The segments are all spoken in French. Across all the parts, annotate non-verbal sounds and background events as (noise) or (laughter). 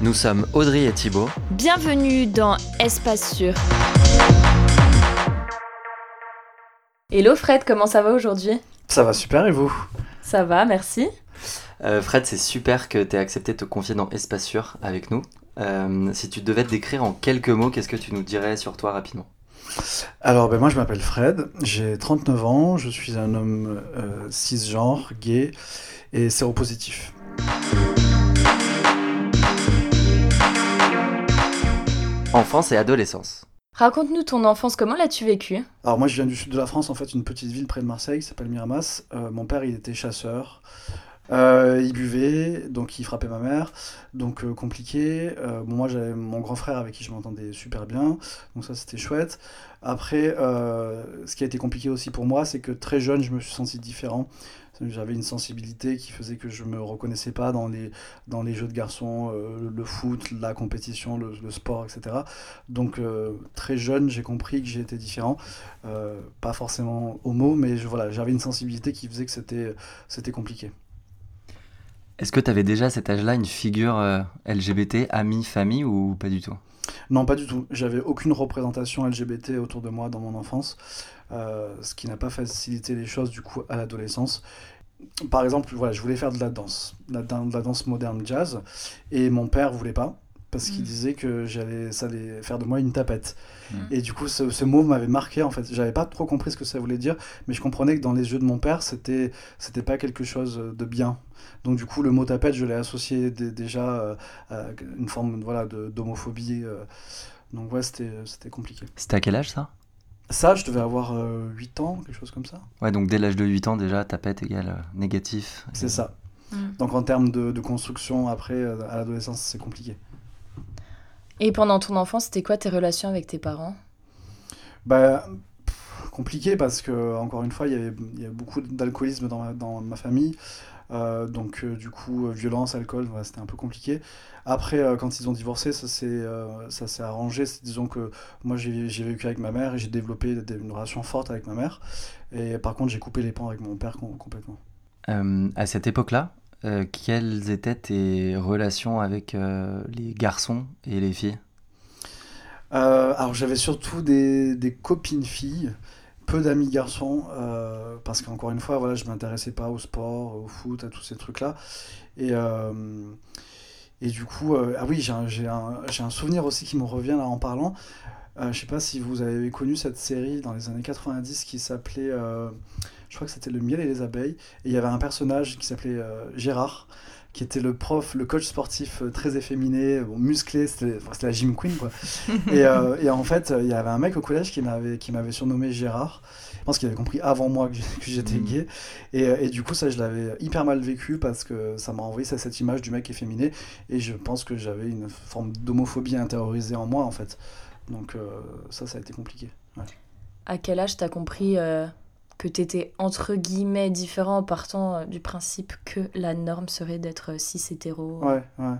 Nous sommes Audrey et Thibaut. Bienvenue dans Espace Sûr. Hello Fred, comment ça va aujourd'hui? Ça va super et vous? Ça va, merci. Euh, Fred, c'est super que tu aies accepté de te confier dans Espace Sûr avec nous. Euh, si tu devais te décrire en quelques mots, qu'est-ce que tu nous dirais sur toi rapidement? Alors, ben moi je m'appelle Fred, j'ai 39 ans, je suis un homme euh, cisgenre, gay et séropositif. Enfance et adolescence. Raconte-nous ton enfance, comment l'as-tu vécu Alors moi je viens du sud de la France, en fait une petite ville près de Marseille qui s'appelle Miramas. Euh, mon père il était chasseur, euh, il buvait, donc il frappait ma mère, donc euh, compliqué. Euh, bon, moi j'avais mon grand frère avec qui je m'entendais super bien, donc ça c'était chouette. Après, euh, ce qui a été compliqué aussi pour moi, c'est que très jeune je me suis senti différent. J'avais une sensibilité qui faisait que je me reconnaissais pas dans les, dans les jeux de garçons, euh, le foot, la compétition, le, sport, etc. Donc euh, très jeune, j'ai compris que j'étais différent. Euh, pas forcément homo, mais voilà, j'avais une sensibilité qui faisait que c'était, c'était compliqué. Est-ce que tu avais déjà à cet âge-là une figure LGBT, amie, famille ou pas du tout? Non, pas du tout. J'avais aucune représentation LGBT autour de moi dans mon enfance, euh, ce qui n'a pas facilité les choses du coup à l'adolescence. Par exemple, voilà, je voulais faire de la danse, de la, la danse moderne jazz, et mon père voulait pas parce qu'il Mm. disait que j'allais, ça allait faire de moi une tapette. Mm. Et du coup, ce, ce mot m'avait marqué en fait. J'avais pas trop compris ce que ça voulait dire, mais je comprenais que dans les yeux de mon père, c'était, c'était pas quelque chose de bien. Donc du coup, le mot tapette, je l'ai associé dé- déjà euh, à une forme voilà, de, d'homophobie. euh. donc ouais, c'était, c'était compliqué. C'était à quel âge ça? Ça, je devais avoir euh, 8 ans, quelque chose comme ça. Ouais, donc dès l'âge de 8 ans déjà, tapette égale euh, négatif. C'est ça. Mm. Donc en termes de, de construction, après, euh, à l'adolescence, c'est compliqué. Et pendant ton enfance, c'était quoi tes relations avec tes parents? Bah, pff, compliqué parce que, encore une fois, il y avait, il y avait beaucoup d'alcoolisme dans ma, dans ma famille. Euh, donc, euh, du coup, euh, violence, alcool, voilà, c'était un peu compliqué. Après, euh, quand ils ont divorcé, ça s'est euh, ça s'est arrangé. C'est- Disons que moi, j'ai j'ai vécu avec ma mère et j'ai développé des- une relation forte avec ma mère. Et par contre, j'ai coupé les ponts avec mon père com- complètement. Euh, à cette époque-là, euh, quelles étaient tes relations avec euh, les garçons et les filles? Euh, alors j'avais surtout des, copines filles, peu d'amis garçons, parce qu'encore une fois, voilà, je m'intéressais pas au sport, au foot, à tous ces trucs-là. Et, et du coup, ah oui, j'ai un, un, un souvenir aussi qui me revient là en parlant. Je sais pas si vous avez connu cette série dans les années 90 qui s'appelait, je crois que c'était Le miel et les abeilles, et il y avait un personnage qui s'appelait euh, Gérard, qui était le prof, le coach sportif euh, très efféminé, bon, musclé, c'était enfin, la gym queen quoi. (laughs) et, euh, et en fait, il y avait un mec au collège qui m'avait qui m'avait surnommé Gérard. Je pense qu'il avait compris avant moi que j'étais Mhm. gay. Et, et du coup, ça, je l'avais hyper mal vécu parce que ça m'a envoyé ça, cette image du mec efféminé. Et je pense que j'avais une forme d'homophobie intériorisée en moi, en fait. Donc euh, ça, ça a été compliqué. Ouais. À quel âge t'as compris euh, que t'étais entre guillemets différent en partant euh, du principe que la norme serait d'être euh, cis hétéro Ouais, ouais.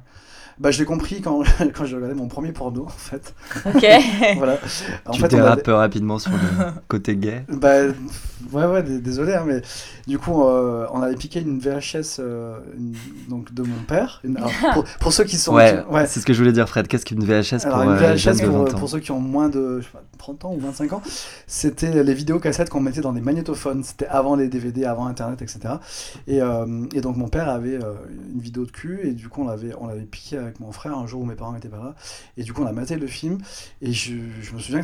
Bah, je l'ai compris quand, (laughs) quand j'ai regardé mon premier porno, en fait. Ok. (laughs) voilà. En Tu fait, on dérapes avait- rapidement sur le (laughs) côté gay. Bah, ouais, ouais, désolé, hein, mais du coup, euh, on avait piqué une VHS euh, une- donc de mon père. Une- alors, pour, pour ceux qui sont. Ouais, ouais. c'est ce que je voulais dire, Fred. Qu'est-ce qu'une VHS Alors, pour une euh, VHS, de pour, 20 ans pour ceux qui ont moins de je sais pas, 30 ans ou 25 ans, c'était les vidéocassettes qu'on mettait dans des magnétophones. C'était avant les DVD, avant Internet, etc. Et, euh, et donc, mon père avait euh, une vidéo de cul, et du coup, on l'avait, on l'avait piqué avec mon frère un jour où mes parents n'étaient pas là. Et du coup, on a maté le film, et je, je me souviens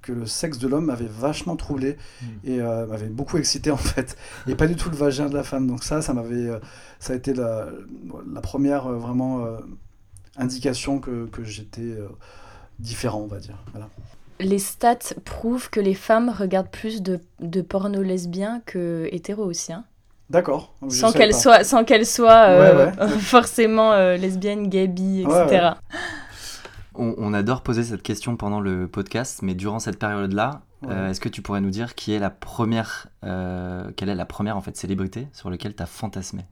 que, le sexe de l'homme m'avait vachement troublé, Mm. et euh, m'avait beaucoup excité, en fait. Et pas du tout le vagin de la femme. Donc, ça, ça m'avait. ça a été la, la première vraiment indication que, que j'étais différent, on va dire. Voilà. Les stats prouvent que les femmes regardent plus de, de porno lesbien que hétéro aussi. hein. D'accord. Sans pas. soient, sans qu'elles soient euh, Ouais, (laughs) forcément euh, lesbiennes, gay, bi, Ouais, etc. On, adore poser cette question pendant le podcast, mais durant cette période-là, euh, est-ce que tu pourrais nous dire qui est la première, euh, quelle est la première en fait célébrité sur laquelle tu as fantasmé?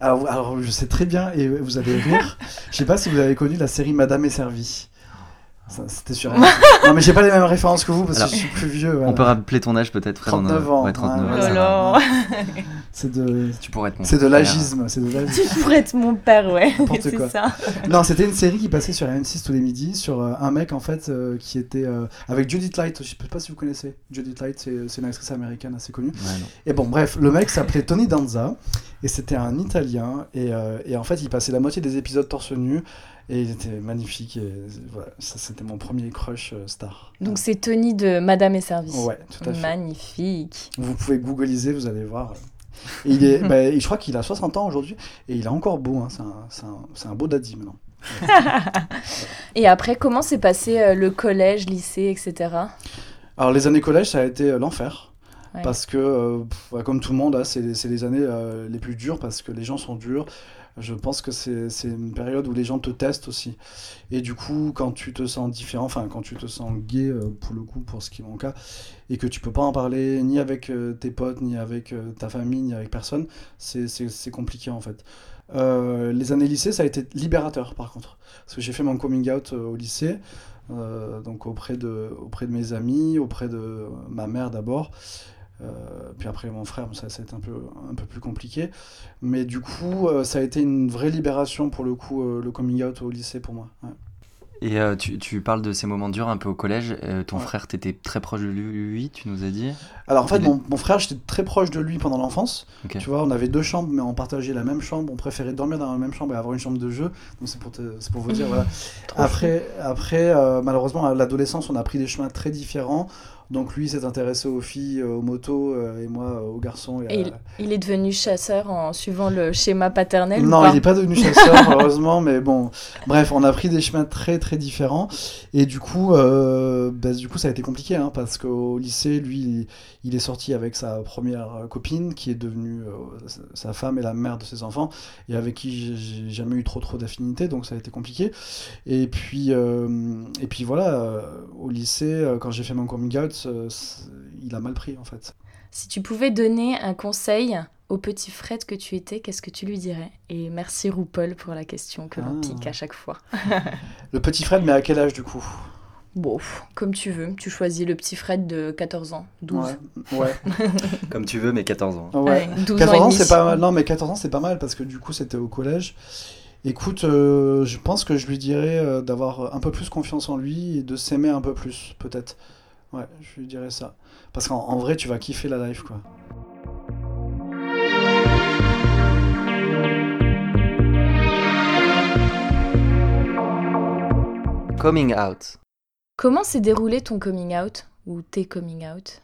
Alors, alors, je sais très bien et vous allez rire. (laughs) je sais pas si vous avez connu la série Madame est servie. C'était sûr. (laughs) non, mais j'ai pas les mêmes références que vous parce que je suis plus vieux. On peut rappeler ton âge peut-être, 39 ans. Ouais, 39 ans. (laughs) c'est de. Tu pourrais être mon C'est de (laughs) l'agisme. Tu pourrais être mon père, ouais. c'est ça. Non, c'était une série qui passait sur M6 tous les midis sur euh, un mec en fait euh, qui était euh, avec Judith Light. Je sais pas si vous connaissez. Judith Light, c'est une actrice américaine assez connue. et bon, bref, le mec s'appelait Tony Danza et c'était un Italien et, et en fait il passait la moitié des épisodes torse nu et il était magnifique. Et voilà, ça, c'était mon premier crush euh, star. Donc, c'est Tony de Madame et Service. Ouais, tout à fait. Magnifique. Vous pouvez googliser, vous allez voir. Et il est, (laughs) bah, je crois qu'il a 60 ans aujourd'hui et il est encore beau. Hein. C'est un, un, beau daddy maintenant. (laughs) et après, comment s'est passé euh, le collège, lycée, etc. Alors, les années collège, ça a été euh, l'enfer. Parce que, bah, comme tout le monde, hein, c'est les années les plus dures parce que les gens sont durs. Je pense que c'est une période où les gens te testent aussi. Et du coup, quand tu te sens différent, enfin, quand tu te sens gay, euh, pour le coup, pour ce qui est mon cas, et que tu peux pas en parler ni avec euh, tes potes, ni avec euh, ta famille, ni avec personne, c'est compliqué en fait. les années lycée, ça a été libérateur par contre. Parce que j'ai fait mon coming out au lycée, donc auprès de, auprès de mes amis, auprès de ma mère d'abord. Euh, puis après mon frère, ça, ça a été un peu, un peu plus compliqué. Mais du coup, euh, ça a été une vraie libération pour le coup, euh, le coming out au lycée pour moi. Et tu, tu, parles de ces moments durs un peu au collège. ton frère, tu étais très proche de lui, tu nous as dit Alors en fait, mon, mon, frère, j'étais très proche de lui pendant l'enfance. Tu vois, on avait deux chambres, mais on partageait la même chambre. On préférait dormir dans la même chambre et avoir une chambre de jeu. Donc c'est pour, pour vous dire, voilà. (laughs) Après, après malheureusement, à l'adolescence, on a pris des chemins très différents. Donc lui s'est intéressé aux filles, euh, aux motos, euh, et moi aux garçons. Et, il, est devenu chasseur en suivant le schéma paternel Non, il n'est pas devenu chasseur, (laughs) heureusement, mais bon, bref, on a pris des chemins très très différents. Et du coup, euh, bah, du coup ça a été compliqué, hein, parce qu'au lycée, lui, il, est sorti avec sa première copine, qui est devenue sa femme et la mère de ses enfants, et avec qui j'ai jamais eu trop trop d'affinité, donc ça a été compliqué. Et puis, et puis voilà, au lycée, quand j'ai fait mon coming out, il a mal pris en fait. Si tu pouvais donner un conseil au petit Fred que tu étais, qu'est-ce que tu lui dirais? Et merci Roupol pour la question que l'on ah. pique à chaque fois. (laughs) le petit Fred, mais à quel âge du coup? Bon, comme tu veux. Tu choisis le petit Fred de 14 ans, 12. Ouais. (laughs) comme tu veux, mais 14 ans. Ouais. 14 ans, c'est pas mal. Non, mais 14 ans, c'est pas mal parce que du coup, c'était au collège. Écoute, euh, je pense que je lui dirais euh, d'avoir un peu plus confiance en lui et de s'aimer un peu plus, peut-être. Ouais, je lui dirais ça. Parce qu'en vrai, tu vas kiffer la life, quoi. Coming out. Comment s'est déroulé ton coming out ou tes coming out?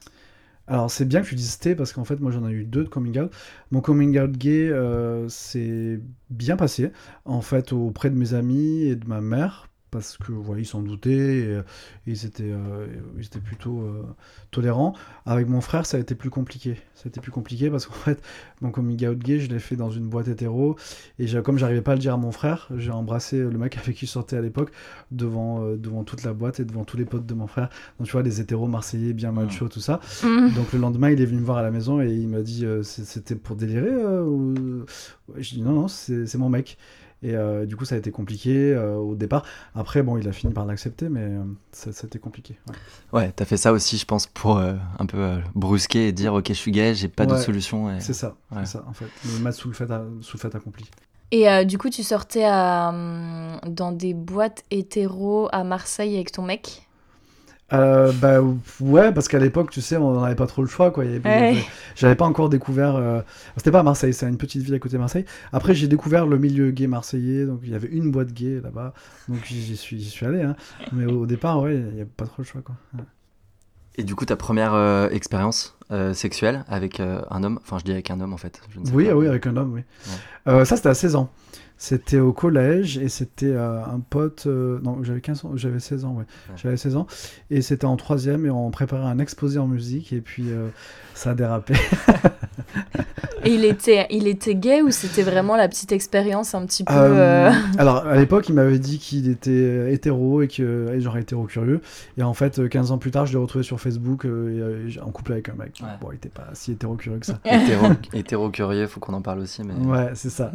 Alors c'est bien que tu dises T parce qu'en fait moi j'en ai eu deux de coming out. Mon coming out gay euh, s'est bien passé en fait auprès de mes amis et de ma mère parce que voilà, ils s'en doutaient et, ils, étaient, euh, ils étaient plutôt euh, tolérants. Avec mon frère, ça a été plus compliqué. Ça a été plus compliqué parce qu'en (laughs) fait, mon coming out gay, je l'ai fait dans une boîte hétéro et comme j'arrivais pas à le dire à mon frère, j'ai embrassé le mec avec qui je sortais à l'époque devant, euh, devant toute la boîte et devant tous les potes de mon frère. Donc tu vois, les hétéros marseillais, bien macho, mmh. tout ça. Mmh. Donc le lendemain, il est venu me voir à la maison et il m'a dit c'était pour délirer ou... Je dis non, non, c'est mon mec. Et euh, du coup, ça a été compliqué euh, au départ. Après, bon, il a fini par l'accepter, mais euh, ça, a été compliqué. Ouais, ouais t'as fait ça aussi, je pense, pour un peu brusquer et dire Ok, je suis gay, j'ai pas de solution. C'est ça, c'est ça, en fait. Le match sous le fait, sous le fait accompli. Et du coup, tu sortais à, hum, dans des boîtes hétéro à Marseille avec ton mec? Euh, bah ouais, parce qu'à l'époque, tu sais, on n'avait pas trop le choix, quoi. J'avais pas encore découvert. Euh, c'était pas à Marseille, c'est une petite ville à côté de Marseille. Après, j'ai découvert le milieu gay marseillais, donc il y avait une boîte gay là-bas, donc j'y suis, suis allé. Hein. Mais au départ, ouais, il n'y avait pas trop le choix, quoi. Et du coup, ta première euh, expérience euh, sexuelle avec euh, un homme? Enfin, je dis avec un homme en fait. Je ne sais Oui, pas. ah oui, avec un homme, oui. Euh, ça, c'était à 16 ans. C'était au collège et c'était euh, un pote. euh, non, j'avais 15 ans, j'avais 16 ans, ouais. Ouais. J'avais 16 ans. Et c'était en troisième et on préparait un exposé en musique et puis euh, ça a dérapé. (laughs) Et il était, il était gay ou c'était vraiment la petite expérience un petit peu. Euh, euh, (laughs) alors, à l'époque, il m'avait dit qu'il était euh, hétéro et que et genre hétéro curieux. Et en fait, euh, 15 ans plus tard, je l'ai retrouvé sur Facebook et, en couple avec un mec. Ouais. Bon, il était pas si hétéro curieux que ça. (laughs) Hétéro, (laughs) hétéro curieux, faut qu'on en parle aussi. Mais... Ouais, c'est ça.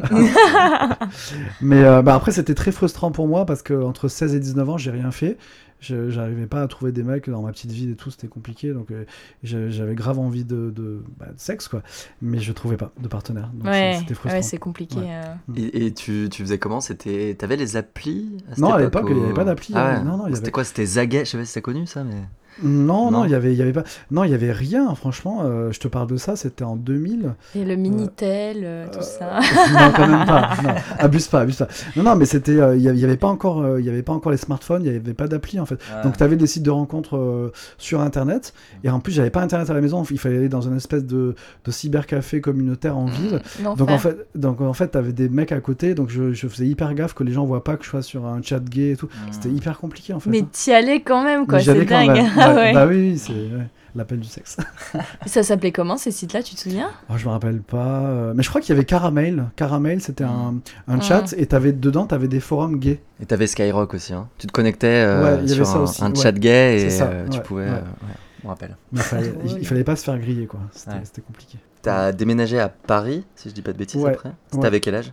Mais euh, bah, après, c'était très frustrant pour moi parce que entre 16 et 19 ans, j'ai rien fait. J'arrivais pas à trouver des mecs dans ma petite ville et tout, c'était compliqué. Donc euh, j'a- j'avais grave envie de, de, bah, de sexe, quoi. Mais je trouvais pas de partenaire. Donc ouais, c'est- c'était frustrant. ouais, c'est compliqué. Ouais. euh. Et, et tu, tu faisais comment? C'était, t'avais les applis cette Non, à époque, l'époque, il y ou- avait pas d'appli, Ah euh, ouais. non, non, C'était avait- quoi? C'était Zagat. Je sais pas si t'as connu ça, mais. Non, non, il y avait, il y avait pas. Non, il y avait rien. Franchement, euh, je te parle de ça. C'était en 2000. Et le Minitel, euh, tout Euh, ça. (laughs) non, quand même pas. Non, abuse pas, abuse pas. Non, non, mais c'était. euh, Il y avait- pas encore. euh, Il y avait pas encore les smartphones. Il y avait pas d'appli en fait. Donc tu avais des sites de rencontres euh, sur internet et en plus j'avais pas internet à la maison, il fallait aller dans une espèce de, de cybercafé communautaire en ville. Donc en fait, donc en fait t'avais des mecs à côté, donc je, je faisais hyper gaffe que les gens voient pas que je sois sur un chat gay et tout. C'était hyper compliqué en fait. Mais t'y allais quand même, quoi. C'est quand dingue. même. Ah Ouais, ouais. Bah oui, oui, c'est ouais, l'appel du sexe. (laughs) Ça s'appelait comment ces sites-là, tu te souviens? Oh, je me rappelle pas, euh, mais je crois qu'il y avait Caramel. Caramel, c'était un, un Mm. chat et t'avais dedans t'avais des forums gays. Et t'avais Skyrock aussi. Hein. Tu te connectais euh, Ouais, il y avait sur ça un, aussi, un ouais. chat gay et ça, euh, tu pouvais. ouais. euh, ouais, je me rappelle. Mais il fallait, (laughs) il, il fallait pas se faire griller quoi. C'était compliqué. T'as déménagé à Paris, si je dis pas de bêtises Ouais, après? C'était ouais. avec quel âge?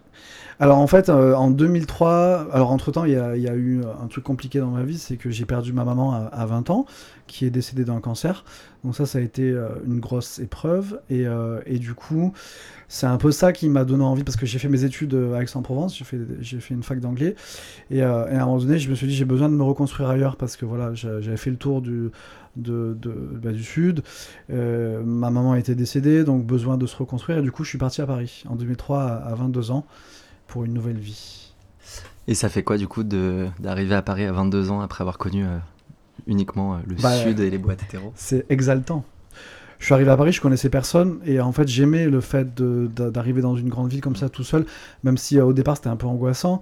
Alors en fait, euh, en 2003, alors entre-temps, il y a, eu un truc compliqué dans ma vie, c'est que j'ai perdu ma maman à, à 20 ans, qui est décédée d'un cancer. Donc ça, ça a été euh, une grosse épreuve. Et, euh, et du coup, c'est un peu ça qui m'a donné envie, parce que j'ai fait mes études à Aix-en-Provence, j'ai fait, j'ai fait une fac d'anglais. Et, à un moment donné, je me suis dit, j'ai besoin de me reconstruire ailleurs, parce que voilà, j'a- j'avais fait le tour du, bah, du Sud. Ma maman était décédée, donc besoin de se reconstruire. Et du coup, je suis parti à Paris en 2003 à, à 22 ans pour une nouvelle vie. Et ça fait quoi du coup d'arriver à Paris à 22 ans après avoir connu euh, uniquement euh, le Bah, sud et les boîtes hétéros? C'est exaltant. Je suis arrivé à Paris, je connaissais personne, et en fait j'aimais le fait d'arriver dans une grande ville comme ça tout seul, même si euh, au départ c'était un peu angoissant.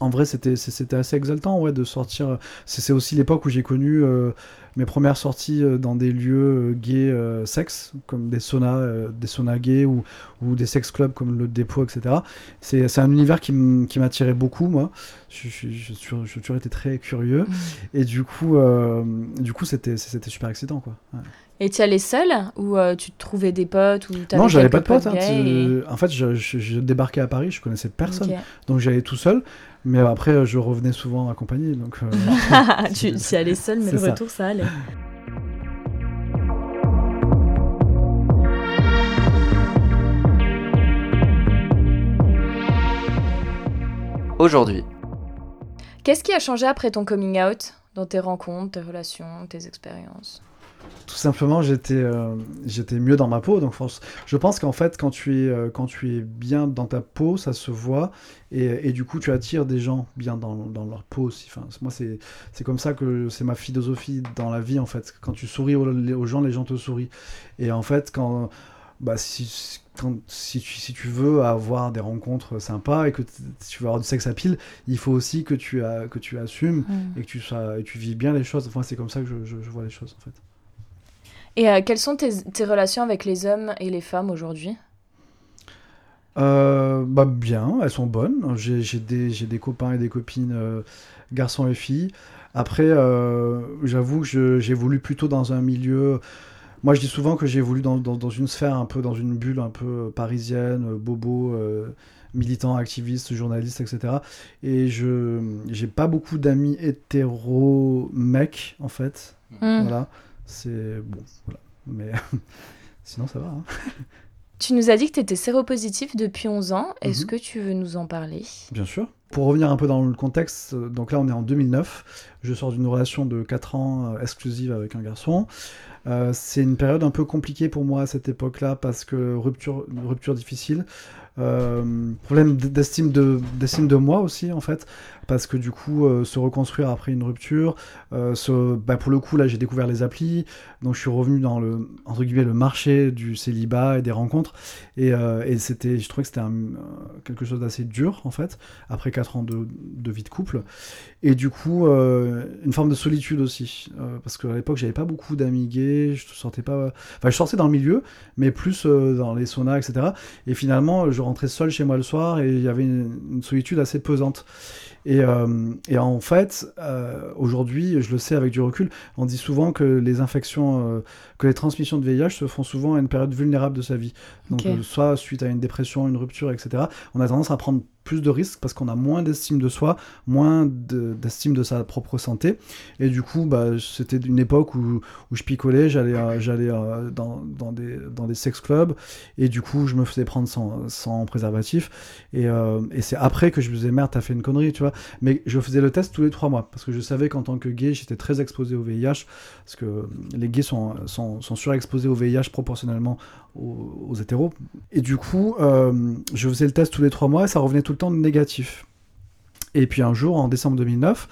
En vrai, c'était assez exaltant, ouais, de sortir. C'est c'est aussi l'époque où j'ai connu euh, mes premières sorties euh, dans des lieux euh, gays euh, sexe, comme des saunas, euh, des saunas gays ou, ou des sex clubs comme le dépôt, etc. C'est un univers qui m'attirait beaucoup, moi. Je, toujours été très curieux, et du coup, euh, du coup, c'était c'était super excitant, quoi. Ouais. Et tu y allais seul Ou euh, tu te trouvais des potes ou t'avais Non, j'avais pas de potes. hein, et- tu- En fait, je, je- je débarquais à Paris, je connaissais personne, donc j'allais tout seul. Mais après, je revenais souvent accompagné. Donc, euh, (laughs) (laughs) tu y allais seul, mais le ça. retour, ça allait. Aujourd'hui, Qu'est-ce qui a changé après ton coming out dans tes rencontres, tes relations, tes expériences? Tout simplement, j'étais euh, j'étais mieux dans ma peau. Donc, je pense qu'en fait, quand tu, es, euh, quand tu es bien dans ta peau, ça se voit. Et, et du coup, tu attires des gens bien dans, dans leur peau aussi. Enfin, moi, c'est comme ça que c'est ma philosophie dans la vie, en fait. Quand tu souris aux, aux gens, les gens te sourient. Et en fait, quand, bah, si, quand, si, tu, si tu veux avoir des rencontres sympas et que tu veux avoir du sexe à pile, il faut aussi que tu, as, que tu assumes et que tu, sois, et tu vis bien les choses. Enfin, c'est comme ça que je, je- je vois les choses, en fait. Et euh, quelles sont tes, tes relations avec les hommes et les femmes aujourd'hui? Euh, bah bien, elles sont bonnes. J'ai j'ai des, j'ai des copains et des copines, euh, garçons et filles. Après, j'avoue que je- j'ai voulu plutôt dans un milieu... Moi, je dis souvent que j'ai voulu dans, dans, dans une sphère un peu, dans une bulle un peu parisienne, bobo, militant, activiste, journaliste, etc. Et je j'ai pas beaucoup d'amis hétéro mecs, en fait. Hmm. Voilà. C'est... Bon, voilà. Mais (laughs) sinon, ça va. hein. Tu nous as dit que tu étais séropositif depuis 11 ans. Est-ce Mhm. que tu veux nous en parler? Bien sûr. Pour revenir un peu dans le contexte, donc là on est en 2009, je sors d'une relation de 4 ans euh, exclusive avec un garçon. Euh, c'est une période un peu compliquée pour moi à cette époque-là parce que rupture, rupture difficile. Problème d'estime de, d'estime de moi aussi, en fait. Parce que du coup, euh, se reconstruire après une rupture, euh, bah, pour le coup, là, j'ai découvert les applis, donc je suis revenu dans le, entre guillemets, le marché du célibat et des rencontres, et, euh, c'était, je trouvais que c'était quelque chose d'assez dur, en fait, après 4 ans de, vie de couple, et du coup, une forme de solitude aussi, parce qu'à l'époque, j'avais pas beaucoup d'amis gays, je sortais pas, enfin, je sortais dans le milieu, mais plus dans les saunas, etc., et finalement, je rentrais seul chez moi le soir, et il y avait une solitude assez pesante. Et, euh, et en fait, euh, aujourd'hui, je le sais avec du recul, on dit souvent que les infections, euh, que les transmissions de VIH se font souvent à une période vulnérable de sa vie. Donc, soit suite à une dépression, une rupture, etc. On a tendance à prendre plus de risques parce qu'on a moins d'estime de soi, moins d'estime de, sa propre santé. Et du coup, bah, c'était une époque où, où je picolais, j'allais euh, j'allais euh, dans, dans, des, dans des sex clubs, et du coup, je me faisais prendre sans, sans préservatif. Et, euh, et c'est après que je me disais, merde, t'as fait une connerie, tu vois. Mais je faisais le test tous les trois mois, parce que je savais qu'en tant que gay, j'étais très exposé au VIH, parce que les gays sont, sont, sont surexposés au VIH proportionnellement aux, aux hétéros. Et du coup, je faisais le test tous les trois mois, et ça revenait tout le temps négatif. Et puis un jour, en décembre 2009,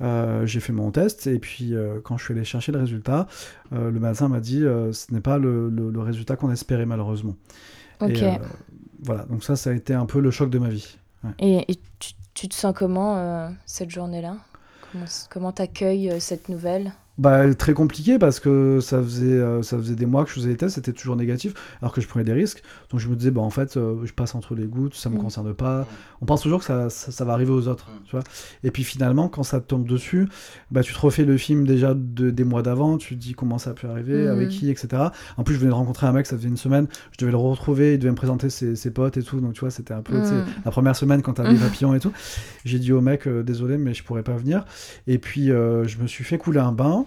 euh, j'ai fait mon test et puis euh, quand je suis allé chercher le résultat, euh, le médecin m'a dit ce n'est pas le, le, résultat qu'on espérait malheureusement. Ok. voilà, donc ça, ça a été un peu le choc de ma vie. Et, tu, tu, te sens comment cette journée-là? Comment t'accueilles cette nouvelle? Bah, très compliqué parce que ça faisait, euh, ça faisait des mois que je faisais des tests, c'était toujours négatif, alors que je prenais des risques. Donc je me disais, bah, en fait, euh, je passe entre les gouttes, ça me mm. concerne pas. On pense toujours que ça, ça, va arriver aux autres. Mm. Tu vois Et puis finalement, quand ça te tombe dessus, bah, tu te refais le film déjà de, des mois d'avant, tu te dis comment ça a pu arriver, mm. avec qui, etc. En plus, je venais de rencontrer un mec, ça faisait une semaine, je devais le retrouver, il devait me présenter ses, ses potes et tout. Donc tu vois, c'était un peu la première semaine quand t'as les papillons et tout. J'ai dit au mec, euh, désolé, mais je pourrais pas venir. Et puis, je me suis fait couler un bain.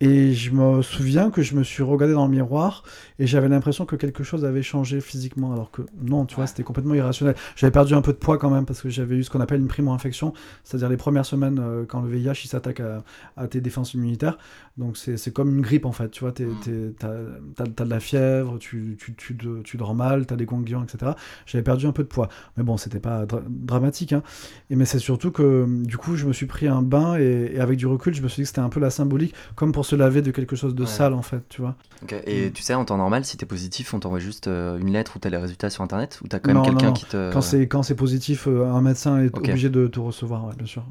Et je me souviens que je me suis regardé dans le miroir et j'avais l'impression que quelque chose avait changé physiquement, alors que non, tu vois, c'était complètement irrationnel. J'avais perdu un peu de poids quand même parce que j'avais eu ce qu'on appelle une primo-infection, c'est-à-dire les premières semaines euh, quand le VIH il s'attaque à, tes défenses immunitaires. Donc c'est comme une grippe en fait, tu vois, t'as as, de la fièvre, tu, tu, tu, tu dors mal, t'as des ganglions, etc. J'avais perdu un peu de poids. Mais bon, c'était pas dramatique. Hein. Et, mais c'est surtout que du coup, je me suis pris un bain et, et avec du recul, je me suis dit que c'était un peu la symbolique, comme pour ce laver de quelque chose de sale en fait, tu vois. Et mm. tu sais, en temps normal, si t'es positif, on t'envoie juste euh, une lettre ou t'as les résultats sur internet ou t'as quand même quelqu'un qui te. Quand c'est quand c'est positif, euh, un médecin est obligé de te recevoir, bien sûr.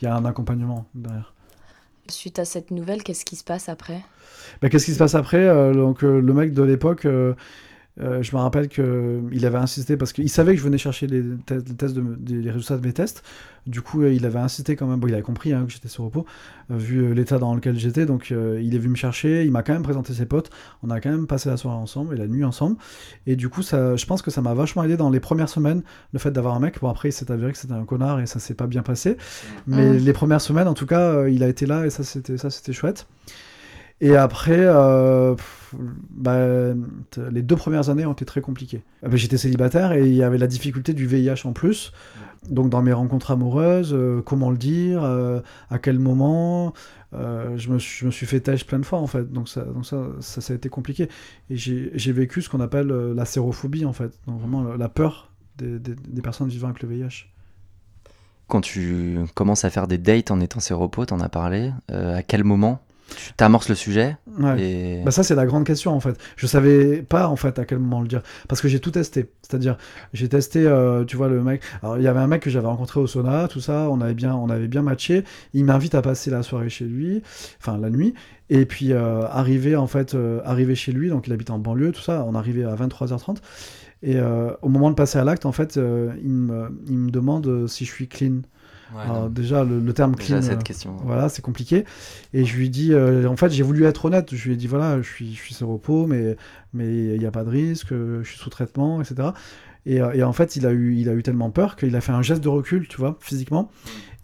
il y a un accompagnement derrière. Suite à cette nouvelle, qu'est-ce qui se passe après? Bah, Qu'est-ce qui se passe après? Euh, Donc le mec de l'époque. Je me rappelle qu'il avait insisté parce qu'il savait que je venais chercher les, tests de, les résultats de mes tests. Du coup, euh, il avait insisté quand même. Bon, il avait compris hein, que j'étais sur repos, euh, vu euh, l'état dans lequel j'étais. Donc, il est venu me chercher. Il m'a quand même présenté ses potes. On a quand même passé la soirée ensemble et la nuit ensemble. Et du coup, ça, je pense que ça m'a vachement aidé dans les premières semaines, le fait d'avoir un mec. Bon, après, il s'est avéré que c'était un connard et ça s'est pas bien passé. Mais mmh. les premières semaines, en tout cas, il a été là et ça, c'était ça, c'était chouette. Et après, euh, bah, les deux premières années ont été très compliquées. Ah bah, j'étais célibataire et il y avait la difficulté du VIH en plus. Donc dans mes rencontres amoureuses, euh, comment le dire, euh, à quel moment, je me, suis, fait têche plein de fois en fait. Donc ça, ça, a été compliqué. Et j'ai vécu ce qu'on appelle la sérophobie en fait. Vraiment la peur des, des, personnes vivant avec le VIH quand tu commences à faire des dates en étant séropos, t'en as parlé, à quel moment tu t'amorces le sujet. Bah ça, c'est la grande question en fait. Je savais pas en fait à quel moment le dire. Parce que j'ai tout testé. C'est-à-dire, j'ai testé, euh, tu vois, le mec. Alors, il y avait un mec que j'avais rencontré au sauna, tout ça. On avait bien, on avait bien matché. Il m'invite à passer la soirée chez lui, enfin la nuit. Et puis, euh, arrivé en fait, euh, arrivé chez lui, donc il habite en banlieue, tout ça. On arrivait à 23h30. Et au moment de passer à l'acte, en fait, il me, il, me, demande si je suis clean. Alors, déjà, le, terme clean, cette question. voilà, c'est compliqué. Et je lui dis, euh, en fait, j'ai voulu être honnête. Je lui ai dit, voilà, je suis, je suis sur repos, mais mais il n'y a pas de risque, je suis sous traitement, etc. Et, euh, et, en fait, il a eu, il a eu tellement peur qu'il a fait un geste de recul, tu vois, physiquement.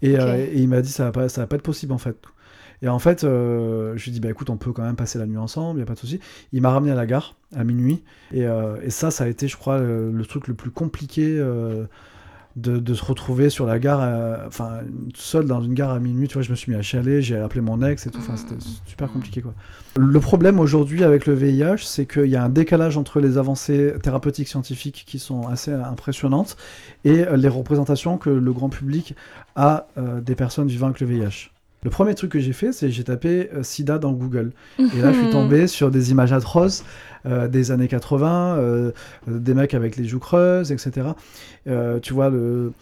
Et, euh, et il m'a dit, ça va pas, ça va pas être possible, en fait. Et en fait, je lui ai dit, bah écoute, on peut quand même passer la nuit ensemble, il n'y a pas de souci. Il m'a ramené à la gare à minuit. Et, et, ça, ça a été, je crois, le, le truc le plus compliqué de, se retrouver sur la gare, euh, enfin, seul dans une gare à minuit. Tu vois, je me suis mis à chialer, j'ai appelé mon ex et tout. Enfin, c'était super compliqué, quoi. Le problème aujourd'hui avec le VIH, c'est qu'il y a un décalage entre les avancées thérapeutiques scientifiques qui sont assez impressionnantes et les représentations que le grand public a euh, des personnes vivant avec le VIH. Le premier truc que j'ai fait, c'est j'ai tapé euh, sida dans Google. Et là, je suis (laughs) tombé sur des images atroces euh, des années 80, des mecs avec les joues creuses, etc. tu vois, le,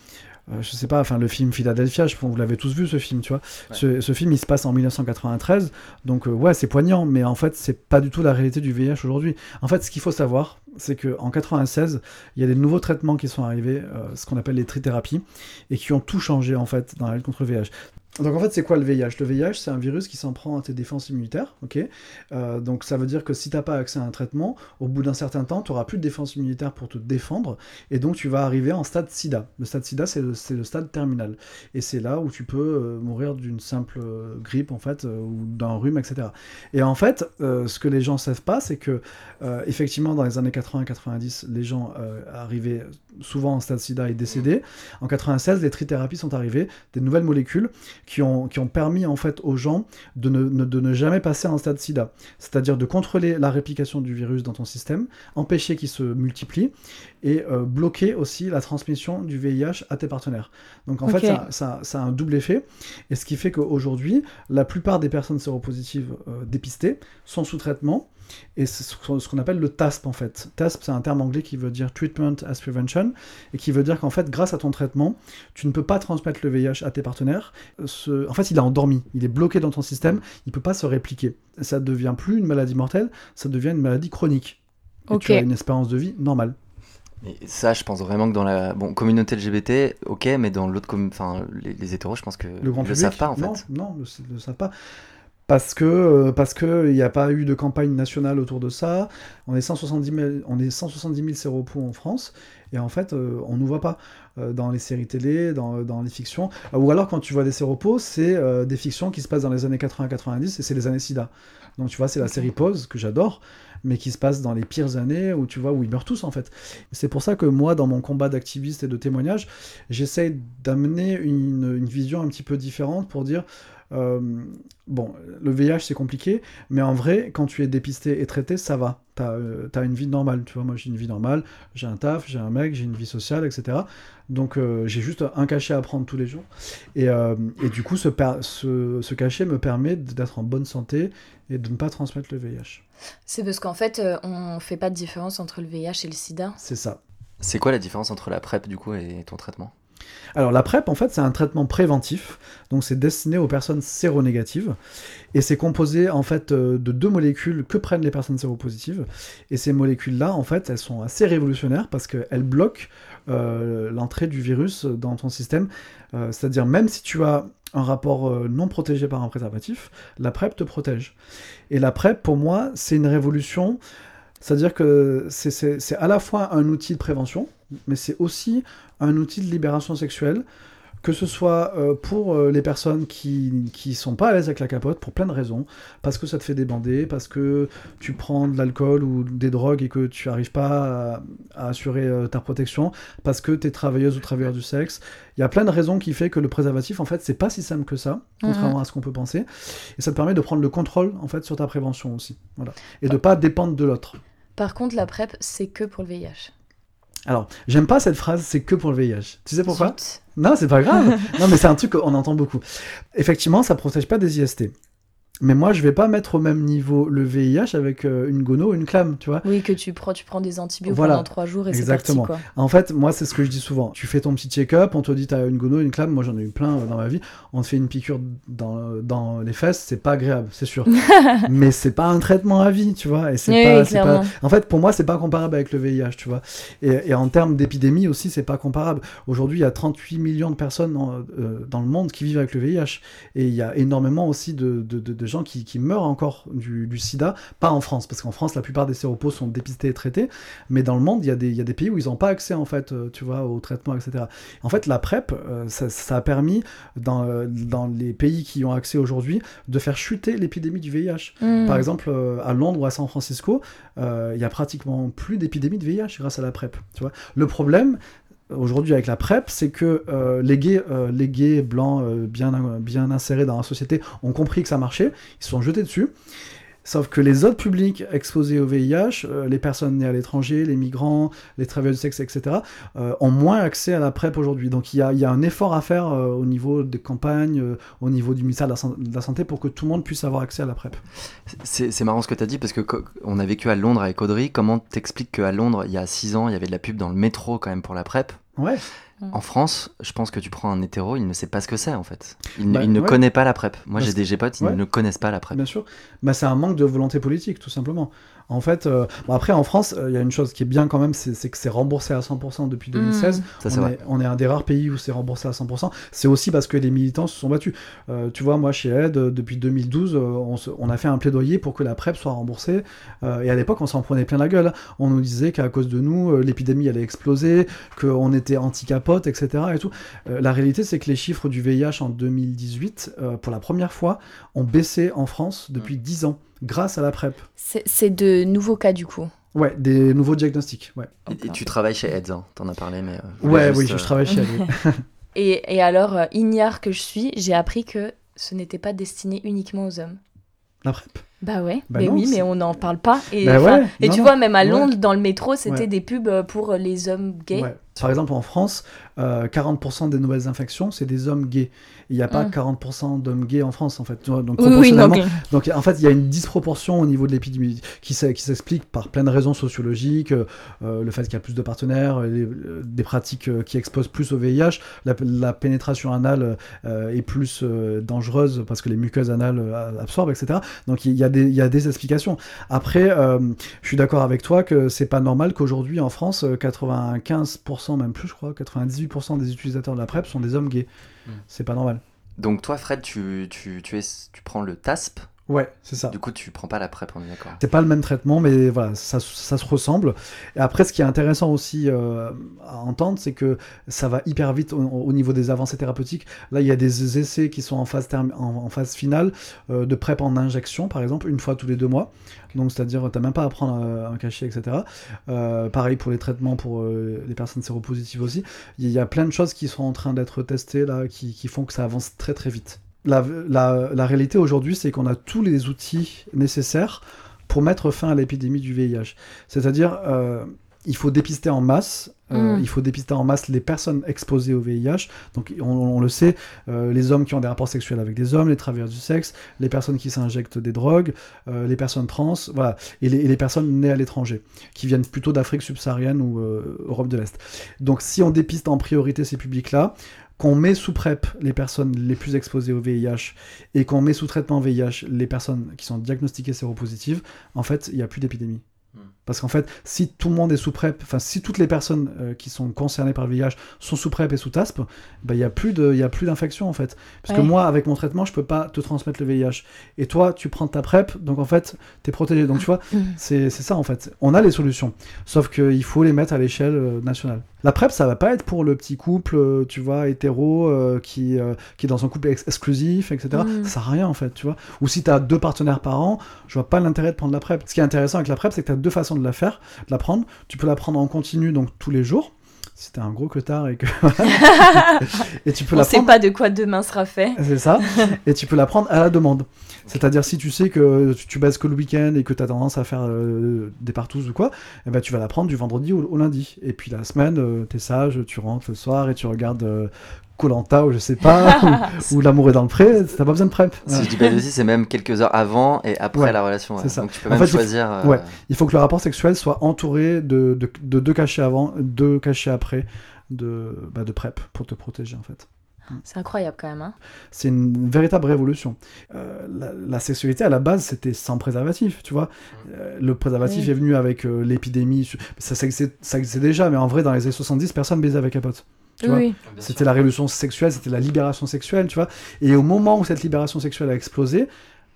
euh, je sais pas, enfin le film Philadelphia, je pense vous l'avez tous vu ce film, tu vois. Ce, film il se passe en 1993, donc euh, ouais c'est poignant, mais en fait c'est pas du tout la réalité du VIH aujourd'hui. En fait ce qu'il faut savoir, c'est qu'en 96, il y a des nouveaux traitements qui sont arrivés, euh, ce qu'on appelle les trithérapies, et qui ont tout changé en fait dans la lutte contre le VIH. Donc en fait, c'est quoi le VIH Le VIH, c'est un virus qui s'en prend à tes défenses immunitaires. ok? Euh, donc ça veut dire que si tu n'as pas accès à un traitement, au bout d'un certain temps, tu n'auras plus de défense immunitaire pour te défendre, et donc tu vas arriver en stade SIDA. Le stade SIDA, c'est le, stade terminal. Et c'est là où tu peux euh, mourir d'une simple euh, grippe, en fait, ou d'un rhume, etc. Et en fait, ce que les gens ne savent pas, c'est que, effectivement, dans les années 80-90, les gens arrivaient souvent en stade SIDA et décédés. En 96, les trithérapies sont arrivées, des nouvelles molécules qui ont, qui ont permis en fait aux gens de ne, de ne jamais passer en stade sida. C'est-à-dire de contrôler la réplication du virus dans ton système, empêcher qu'il se multiplie et euh, bloquer aussi la transmission du VIH à tes partenaires. Donc en fait, ça, ça, a un double effet. Et ce qui fait qu'aujourd'hui, la plupart des personnes séropositives euh, dépistées sont sous traitement et c'est ce qu'on appelle le TASP en fait. TASP, c'est un terme anglais qui veut dire Treatment as Prevention, et qui veut dire qu'en fait, grâce à ton traitement, tu ne peux pas transmettre le VIH à tes partenaires. En fait, il est endormi, il est bloqué dans ton système, il ne peut pas se répliquer. Ça ne devient plus une maladie mortelle, ça devient une maladie chronique. Et tu as une espérance de vie normale. Mais ça, je pense vraiment que dans la bon, communauté LGBT, ok, mais dans l'autre, enfin, les, hétéros, je pense que le grand ne le savent pas en non, fait. Non, ne le savent pas parce que euh, parce que il n'y a pas eu de campagne nationale autour de ça. On est 170 000, on est 170 000 séropos en France et en fait euh, on nous voit pas euh, dans les séries télé, dans, dans, les fictions. ou alors quand tu vois des séropos, c'est des fictions qui se passent dans les années 80-90 et c'est les années SIDA. Donc tu vois, c'est la série Pause que j'adore, mais qui se passe dans les pires années où tu vois où ils meurent tous en fait. C'est pour ça que moi, dans mon combat d'activiste et de témoignage, j'essaye d'amener une, une vision un petit peu différente pour dire euh, bon, le VIH c'est compliqué, mais en vrai, quand tu es dépisté et traité, ça va. Tu as, euh, une vie normale, tu vois. Moi j'ai une vie normale, j'ai un taf, j'ai un mec, j'ai une vie sociale, etc. Donc euh, j'ai juste un cachet à prendre tous les jours. Et, et du coup, ce, ce, ce, cachet me permet d'être en bonne santé et de ne pas transmettre le VIH. C'est parce qu'en fait, on fait pas de différence entre le VIH et le sida? C'est ça. C'est quoi la différence entre la PrEP du coup et ton traitement? Alors la PrEP, en fait, c'est un traitement préventif, donc c'est destiné aux personnes séronégatives, et c'est composé en fait euh, de deux molécules que prennent les personnes séropositives, et ces molécules-là, en fait, elles sont assez révolutionnaires parce qu'elles bloquent euh, l'entrée du virus dans ton système, euh, c'est-à-dire même si tu as un rapport non protégé par un préservatif, la PrEP te protège. Et la PrEP, pour moi, c'est une révolution. C'est-à-dire que c'est à la fois un outil de prévention, mais c'est aussi un outil de libération sexuelle, que ce soit euh, pour euh, les personnes qui qui sont pas à l'aise avec la capote pour plein de raisons, parce que ça te fait débander, parce que tu prends de l'alcool ou des drogues et que tu n'arrives pas à, assurer euh, ta protection, parce que tu es travailleuse ou travailleur du sexe. Il y a plein de raisons qui fait que le préservatif en fait c'est pas si simple que ça, contrairement à ce qu'on peut penser, et ça te permet de prendre le contrôle en fait sur ta prévention aussi, voilà, et de pas dépendre de l'autre. Par contre, la PrEP, c'est que pour le VIH. Alors, j'aime pas cette phrase, c'est que pour le VIH. Tu sais pourquoi? Non, c'est pas grave. non, mais c'est un truc qu'on entend beaucoup. Effectivement, ça protège pas des IST. Mais moi, je vais pas mettre au même niveau le VIH avec euh, une gono ou une clame, tu vois. Oui, que tu prends, tu prends des antibiotiques pendant trois jours et c'est parti, quoi. En fait, moi, c'est ce que je dis souvent. Tu fais ton petit check-up, on te dit t'as une gono, une clame. Moi, j'en ai eu plein euh, dans ma vie. On te fait une piqûre dans, dans les fesses, c'est pas agréable, c'est sûr. (laughs) Mais c'est pas un traitement à vie, tu vois. Et c'est pas, En fait, pour moi, c'est pas comparable avec le VIH, tu vois. Et, et en termes d'épidémie aussi, c'est pas comparable. Aujourd'hui, il y a 38 millions de personnes dans, euh, dans, le monde qui vivent avec le VIH. Et il y a énormément aussi de, de, de gens qui, meurent encore du, sida, pas en France, parce qu'en France, la plupart des séropos sont dépistés et traités, mais dans le monde, il y, a des, des pays où ils n'ont pas accès, en fait, euh, tu vois, au traitement, etc. En fait, la PrEP, euh, ça, a permis, dans, euh, dans les pays qui ont accès aujourd'hui, de faire chuter l'épidémie du VIH. Hmm. Par exemple, à Londres ou à San Francisco, il y a pratiquement plus d'épidémie de VIH grâce à la PrEP, tu vois. Le problème, aujourd'hui avec la PrEP, c'est que euh, les, gays, euh, les gays blancs euh, bien, bien insérés dans la société ont compris que ça marchait, ils se sont jetés dessus. Sauf que les autres publics exposés au VIH, euh, les personnes nées à l'étranger, les migrants, les travailleurs du sexe, etc., euh, ont moins accès à la PrEP aujourd'hui. Donc il y a, il y a un effort à faire euh, au niveau des campagnes, au niveau du ministère de la, San- de la Santé, pour que tout le monde puisse avoir accès à la PrEP. C'est marrant ce que tu as dit parce que on a vécu à Londres avec Audrey. Comment t'expliques qu'à Londres, il y a 6 ans, il y avait de la pub dans le métro quand même pour la PrEP? Ouais, En France, je pense que tu prends un hétéro, il ne sait pas ce que c'est en fait. Il, ne- Bah, il ne ouais. connaît pas la PrEP. Moi j'ai des G-potes, ils ouais. ne connaissent pas la PrEP. bien sûr. Bah, c'est un manque de volonté politique, tout simplement. En fait, euh, bon, après, en France, euh, il y a une chose qui est bien quand même, c'est que c'est remboursé à 100% depuis 2016. Ça c'est on, vrai. est, on est un des rares pays où c'est remboursé à 100%. C'est aussi parce que les militants se sont battus. Euh, tu vois, moi, chez Aide, depuis 2012, euh, on, se- on a fait un plaidoyer pour que la PrEP soit remboursée. Euh, et à l'époque, on s'en prenait plein la gueule. On nous disait qu'à cause de nous, euh, l'épidémie allait exploser, qu'on était etc. Et tout. Euh, la réalité, c'est que les chiffres du VIH en 2018, euh, pour la première fois, ont baissé en France depuis 10 ans, grâce à la PrEP. C'est de nouveaux cas du coup. Ouais, des nouveaux diagnostics. Ouais, Et, et tu travailles chez Eds, hein, t'en as parlé, mais. euh, ouais juste, oui, euh, je travaille chez oui. (laughs) (laughs) Et, et alors, euh, ignare que je suis, j'ai appris que ce n'était pas destiné uniquement aux hommes. La PrEP. Bah ouais, Bah mais non, oui, mais on n'en parle pas. Et, Bah ouais, et non, tu non. vois, même à Ouais. Londres, dans le métro, c'était Ouais. des pubs euh, pour les hommes gays. Par exemple, en France, euh, 40% des nouvelles infections, c'est des hommes gays. Il n'y a pas Mm. 40% d'hommes gays en France, en fait. Donc, Oui, oui, proportionnellement, donc, donc, en fait, il y a une disproportion au niveau de l'épidémie qui s'e- qui s'explique par plein de raisons sociologiques, euh, euh, le fait qu'il y a plus de partenaires, les- euh, des pratiques euh, qui exposent plus au VIH, la, la pénétration anale euh, est plus euh, dangereuse parce que les muqueuses anales euh, absorbent, etc. Donc il y, a des- il y a des explications. Après, euh, je suis d'accord avec toi que c'est pas normal qu'aujourd'hui en France, euh, 95%, même plus je crois, 98% des utilisateurs de la PrEP sont des hommes gays. Mm. C'est pas normal. Donc toi, Fred, tu, tu, tu, es, tu prends le TASP, Ouais, c'est ça. du coup tu prends pas la PrEP, on est d'accord. C'est pas le même traitement, mais voilà, ça, ça se ressemble. Et après, ce qui est intéressant aussi euh, à entendre, c'est que ça va hyper vite au, au niveau des avancées thérapeutiques. Là, il y a des essais qui sont en phase, term- en, en phase finale euh, de PrEP en injection, par exemple, une fois tous les deux mois. Donc, c'est-à-dire, tu n'as même pas à prendre euh, un cachet, etc. Pareil pour les traitements pour les personnes séropositives aussi. Il y a plein de choses qui sont en train d'être testées là, qui, qui font que ça avance très très vite. La, réalité aujourd'hui, c'est qu'on a tous les outils nécessaires pour mettre fin à l'épidémie du VIH. C'est-à-dire, euh, il faut dépister en masse. euh, Mm. Il faut dépister en masse les personnes exposées au VIH. Donc, on, on le sait, euh, les hommes qui ont des rapports sexuels avec des hommes, les travailleurs du sexe, les personnes qui s'injectent des drogues, euh, les personnes trans, voilà, et les, et les personnes nées à l'étranger, qui viennent plutôt d'Afrique subsaharienne ou euh, Europe de l'Est. Donc, si on dépiste en priorité ces publics-là, qu'on met sous PrEP les personnes les plus exposées au VIH et qu'on met sous traitement VIH les personnes qui sont diagnostiquées séropositives, en fait, il n'y a plus d'épidémie. Hmm. Parce qu'en fait, si tout le monde est sous PrEP, enfin, si toutes les personnes euh, qui sont concernées par le VIH sont sous PrEP et sous TASP, bah, il n'y a plus d'infection, en fait. Parce que moi, avec mon traitement, je peux pas te transmettre le VIH. Et toi, tu prends ta PrEP, donc en fait, tu es protégé. Donc, tu vois, (laughs) Mm. c'est ça, en fait. On a les solutions. Sauf qu'il faut les mettre à l'échelle euh, nationale. La PrEP, ça va pas être pour le petit couple, euh, tu vois, hétéro, euh, qui, euh, qui est dans un couple ex- exclusif, etc. Mm. Ça sert à rien, en fait, tu vois. Ou si tu as deux partenaires par an, je vois pas l'intérêt de prendre la PrEP. Ce qui est intéressant avec la PrEP, c'est que tu as deux façons de la faire, de la prendre. Tu peux la prendre en continu, donc tous les jours, si t'es un gros cotard et que... (laughs) (laughs) et tu peux on la sait prendre... pas de quoi demain sera fait. C'est ça. et tu peux la prendre à la demande. C'est-à-dire si tu sais que tu, tu baisses que le week-end et que tu as tendance à faire euh, des partous ou quoi, eh ben, tu vas la prendre du vendredi au, au lundi. Et puis la semaine, euh, t'es sage, tu rentres le soir et tu regardes Colanta ou je sais pas, (laughs) ou, ou L'amour est dans le pré, t'as pas besoin de prep. Si Ouais. je dis pas de c'est même quelques heures avant et après Ouais, la relation. ouais. c'est ça. Donc tu peux En même fait, il faut- choisir. euh, ouais. Il faut que le rapport sexuel soit entouré de, de, de deux cachets avant, deux cachets après de, bah, de prep pour te protéger en fait. C'est incroyable quand même. Hein. C'est une véritable révolution. Euh, la, la sexualité, à la base, c'était sans préservatif, tu vois. Euh, le préservatif Oui. est venu avec euh, l'épidémie. Ça, ça, existait, ça existait déjà, mais en vrai, dans les années 70, personne baisait avec capote. Oui. C'était la révolution sexuelle, c'était la libération sexuelle, tu vois. Et au moment où cette libération sexuelle a explosé,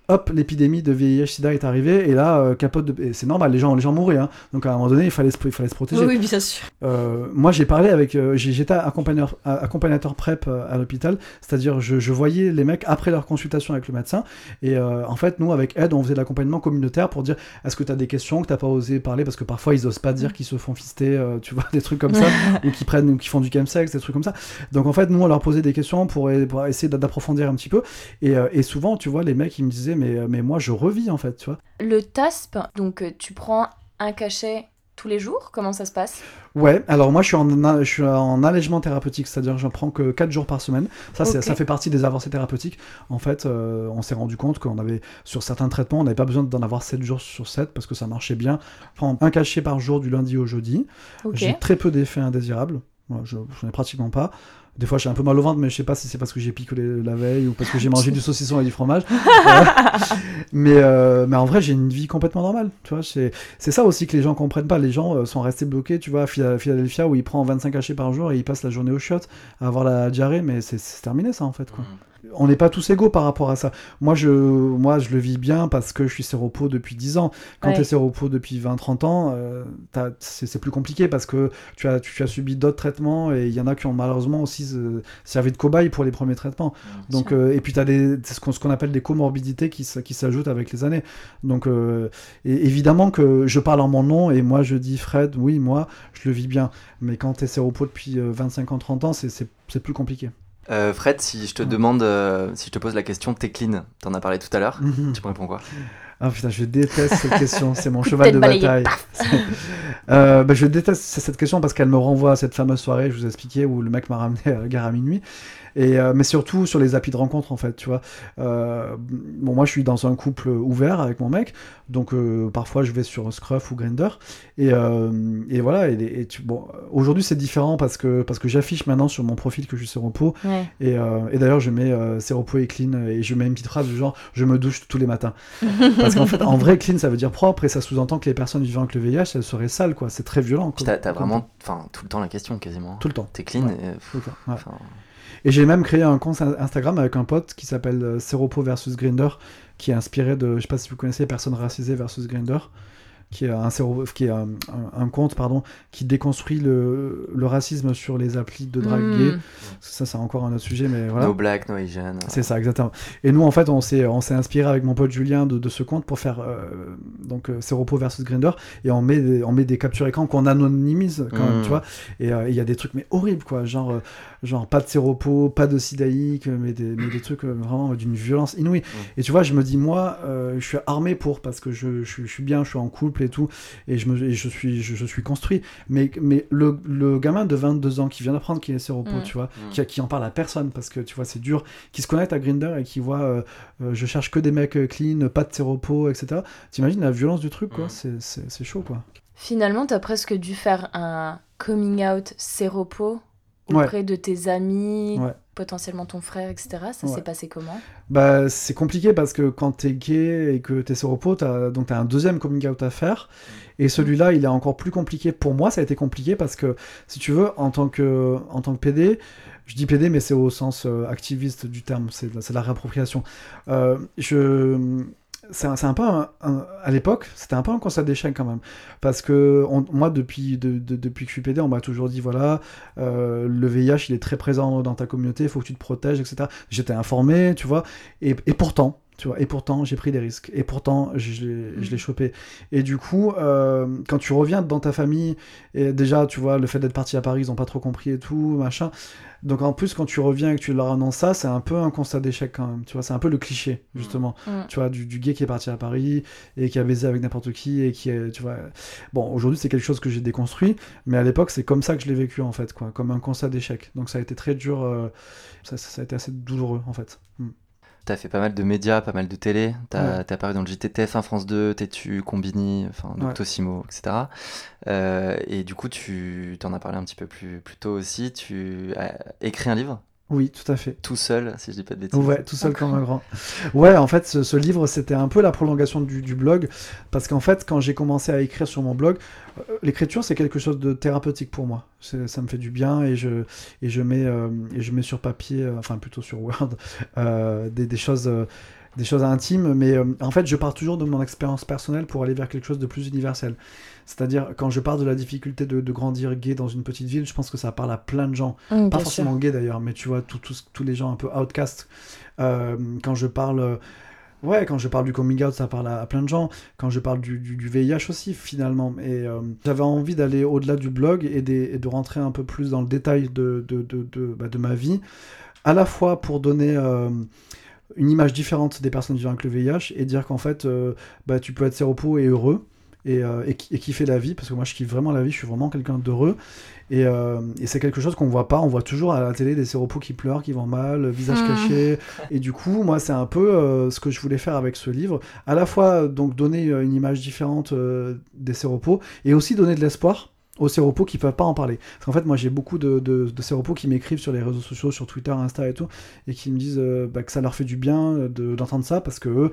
hop, l'épidémie de VIH/SIDA est arrivée, et là, euh, capote de... c'est normal, les gens, les gens mouraient, hein. donc à un moment donné, il fallait se, il fallait se protéger. Oui, oui, bien sûr. Euh, moi, j'ai parlé avec, euh, j'étais accompagnateur, accompagnateur PrEP à l'hôpital, c'est-à-dire je, je voyais les mecs après leur consultation avec le médecin, et en fait, nous, avec Ed, on faisait de l'accompagnement communautaire pour dire, est-ce que tu as des questions que t'as pas osé parler, parce que parfois, ils osent pas dire qu'ils se font fister, tu vois, (laughs) des trucs comme ça, (laughs) ou qui prennent, ou qui font du chemsex, des trucs comme ça. Donc en fait, nous, on leur posait des questions pour, pour essayer d'approfondir un petit peu, et, et souvent, tu vois, les mecs, ils me disaient, mais, euh, mais moi, je revis, en fait, tu vois. Le TASP, donc euh, tu prends un cachet tous les jours Comment ça se passe? Ouais, alors moi je suis en, je suis en allègement thérapeutique, c'est-à-dire que je prends que 4 jours par semaine. Ça, ça fait partie des avancées thérapeutiques. En fait, euh, on s'est rendu compte qu'on avait, sur certains traitements, on n'avait pas besoin d'en avoir 7 jours sur 7 parce que ça marchait bien. Prendre un cachet par jour du lundi au jeudi. J'ai très peu d'effets indésirables. Moi, je n'en ai pratiquement pas. Des fois, j'ai un peu mal au ventre, mais je sais pas si c'est parce que j'ai picolé la veille ou parce que j'ai mangé (laughs) du saucisson et du fromage. Mais, euh, mais en vrai, j'ai une vie complètement normale. Tu vois, c'est c'est ça aussi que les gens comprennent pas. Les gens euh, sont restés bloqués, tu vois, à Phila- Philadelphia où il prend 25 cachets par jour et il passe la journée au shot à avoir la diarrhée, mais c'est- c'est terminé ça en fait. Quoi. On n'est pas tous égaux par rapport à ça. Moi je, moi, je le vis bien parce que je suis séropo depuis 10 ans. Quand Ouais. tu es séropo depuis 20-30 ans, euh, t'as- c'est plus compliqué parce que tu as, tu as subi d'autres traitements et il y en a qui ont malheureusement aussi euh, servi de cobaye pour les premiers traitements. Donc, euh, et puis tu as des, c'est ce qu'on ce qu'on appelle des comorbidités qui, s'ajoutent avec les années. Donc euh, et évidemment que je parle en mon nom et moi je dis Fred, oui, moi je le vis bien. Mais quand tu es séropo depuis euh, 25 ans, 30 ans, c'est- c'est c'est plus compliqué. Euh, Fred, si je te Ouais. demande, euh, si je te pose la question, t'es clean, t'en as parlé tout à l'heure, Mhm. tu me réponds quoi Ah putain, je déteste cette question, c'est mon cheval de bataille. (laughs) Euh, bah, je déteste cette question parce qu'elle me renvoie à cette fameuse soirée, je vous ai expliqué, où le mec m'a ramené à la gare à minuit. Et, euh, mais surtout sur les applis de rencontre, en fait, tu vois. Euh, bon, moi, je suis dans un couple ouvert avec mon mec, donc euh, parfois je vais sur Scruff ou Grindr. Et, euh, et voilà, et, les- et tu- bon, aujourd'hui c'est différent parce que, parce que j'affiche maintenant sur mon profil que je suis séropo. Ouais. Et, euh, et d'ailleurs, je mets euh, séropo et clean et je mets une petite phrase du genre je me douche tous les matins. (laughs) Parce qu'en fait, en vrai, clean ça veut dire propre et ça sous-entend que les personnes vivant avec le VIH elles seraient sales, quoi. C'est très violent. T'as vraiment, enfin, tout le temps la question quasiment. Tout le temps. T'es clean Ouais. et, Tout le temps, ouais. Et j'ai même créé un compte Instagram avec un pote qui s'appelle euh, Séropo versus Grinder, qui est inspiré de, je sais pas si vous connaissez, Personnes racisées versus Grinder, qui est un, qui est un, un- un compte pardon, qui déconstruit le, le racisme sur les applis de drague Hmm. gay. Ça, c'est encore un autre sujet, mais voilà. no black, no Asian. C'est ça, exactement. Et nous, en fait, on s'est, on s'est inspiré avec mon pote Julien de, de ce compte pour faire euh, donc euh, Séropo versus Grinder et on met des, on met des captures écran qu'on anonymise quand même, Mm. tu vois. Et euh, il y a des trucs mais horribles quoi, genre euh, genre pas de Séropo, pas de Sidaïque, mais des, mais des (clears throat) trucs euh, vraiment d'une violence inouïe. Et tu vois, je me dis moi, euh, je suis armé pour parce que je, je, suis- je suis bien, je suis en couple et tout, et je me, et je suis, je, je suis construit. Mais mais le, le gamin de 22 ans qui vient d'apprendre qu'il est Séropo, Mm. tu vois, Mm. qui, qui en parle à personne parce que tu vois c'est dur, qui se connecte à Grinder et qui voit euh, euh, je cherche que des mecs euh, clean, pas de séropo, etc. T'imagines la violence du truc quoi, c'est- c'est c'est chaud quoi. Finalement, t'as presque dû faire un coming out séropo Ouais. auprès de tes amis, Ouais. potentiellement ton frère, etc. Ça Ouais. s'est passé comment? Bah c'est compliqué parce que quand t'es gay et que t'es séropo, t'as donc t'as un deuxième coming out à faire et celui-là il est encore plus compliqué pour moi. Ça a été compliqué parce que si tu veux en tant que en tant que PD, je dis PD mais c'est au sens euh, activiste du terme, c'est de la réappropriation. Euh, je c'est un, peu à l'époque c'était un peu un constat d'échec quand même. Parce que moi depuis de- de- depuis que je suis PD on m'a toujours dit voilà euh, le VIH il est très présent dans ta communauté il faut que tu te protèges etc j'étais informé tu vois. Et pourtant tu vois et pourtant j'ai pris des risques et pourtant je l'ai je l'ai chopé et du coup euh, quand tu reviens dans ta famille et déjà tu vois le fait d'être parti à Paris ils ont pas trop compris et tout machin donc en plus quand tu reviens et que tu leur annonces ça c'est un peu un constat d'échec quand même tu vois c'est un peu le cliché justement Mm. tu vois, du, du gay qui est parti à Paris et qui a baisé avec n'importe qui et qui est, tu vois. Bon, aujourd'hui, c'est quelque chose que j'ai déconstruit, mais à l'époque, c'est comme ça que je l'ai vécu, en fait, quoi, comme un constat d'échec. Donc ça a été très dur, euh, ça, ça- ça a été assez douloureux, en fait. Mm. T'as fait pas mal de médias, pas mal de télé. T'as Ouais. t'es apparu dans le JTTF1 France 2, Tétu, Combini, enfin Ouais. Doctissimo, etc. Euh, et du coup, tu t'en as parlé un petit peu plus, plus tôt aussi. Tu as écrit un livre? Oui, tout à fait. tout seul, si je dis pas de bêtises. Ouais, tout seul comme un grand. Ouais, en fait, ce, ce livre, c'était un peu la prolongation du, du blog, parce qu'en fait, quand j'ai commencé à écrire sur mon blog, euh, l'écriture, c'est quelque chose de thérapeutique pour moi. Ça me fait du bien et je, et je, mets, euh, et je mets sur papier, euh, enfin plutôt sur Word, des, des choses... euh, des choses intimes, mais euh, en fait, je pars toujours de mon expérience personnelle pour aller vers quelque chose de plus universel. C'est-à-dire, quand je parle de la difficulté de, de, grandir gay dans une petite ville, je pense que ça parle à plein de gens. Mmh, Pas forcément gay d'ailleurs, mais tu vois, tous les gens un peu outcast. Euh, quand je parle. Ouais, quand je parle du coming out, ça parle à, plein de gens. Quand je parle du, du, du VIH aussi, finalement. Et euh, j'avais envie d'aller au-delà du blog et, des, et, de rentrer un peu plus dans le détail de, de, de, de, bah, ma vie, à la fois pour donner euh, une image différente des personnes vivant avec le VIH et dire qu'en fait, euh, bah, tu peux être séropo et heureux. Et, euh, et, et, kiffer la vie, parce que moi je kiffe vraiment la vie, je suis vraiment quelqu'un d'heureux. Et, euh, et c'est quelque chose qu'on voit pas, on voit toujours à la télé des séropos qui pleurent, qui vont mal, visage mmh. caché. Et du coup, moi c'est un peu euh, ce que je voulais faire avec ce livre. À la fois donc donner une image différente des séropos et aussi donner de l'espoir aux séropos qui peuvent pas en parler. Parce qu'en fait, moi, j'ai beaucoup de, de, de séropos qui m'écrivent sur les réseaux sociaux, sur Twitter, Insta et tout, et qui me disent euh, bah, que ça leur fait du bien d'entendre ça, parce que eux,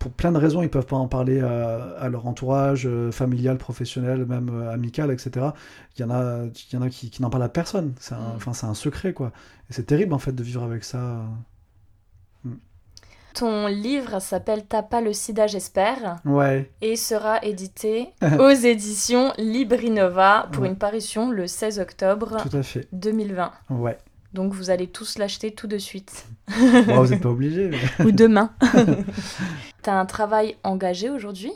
pour plein de raisons, ils peuvent pas en parler à, à leur entourage euh, familial, professionnel, même euh, amical, etc. Il y en a, il y en a qui, qui n'en parlent à personne. C'est un, c'est un secret, quoi. Et c'est terrible, en fait, de vivre avec ça. Ton livre s'appelle T'as pas le sida, j'espère. Ouais. Et sera édité (laughs) aux éditions Librinova pour ouais. une parution le 16 octobre Tout à fait. 2020. Ouais. Donc vous allez tous l'acheter tout de suite. Bon, vous n'êtes pas obligés. (laughs) Mais... Ou demain. (laughs) T'as un travail engagé aujourd'hui?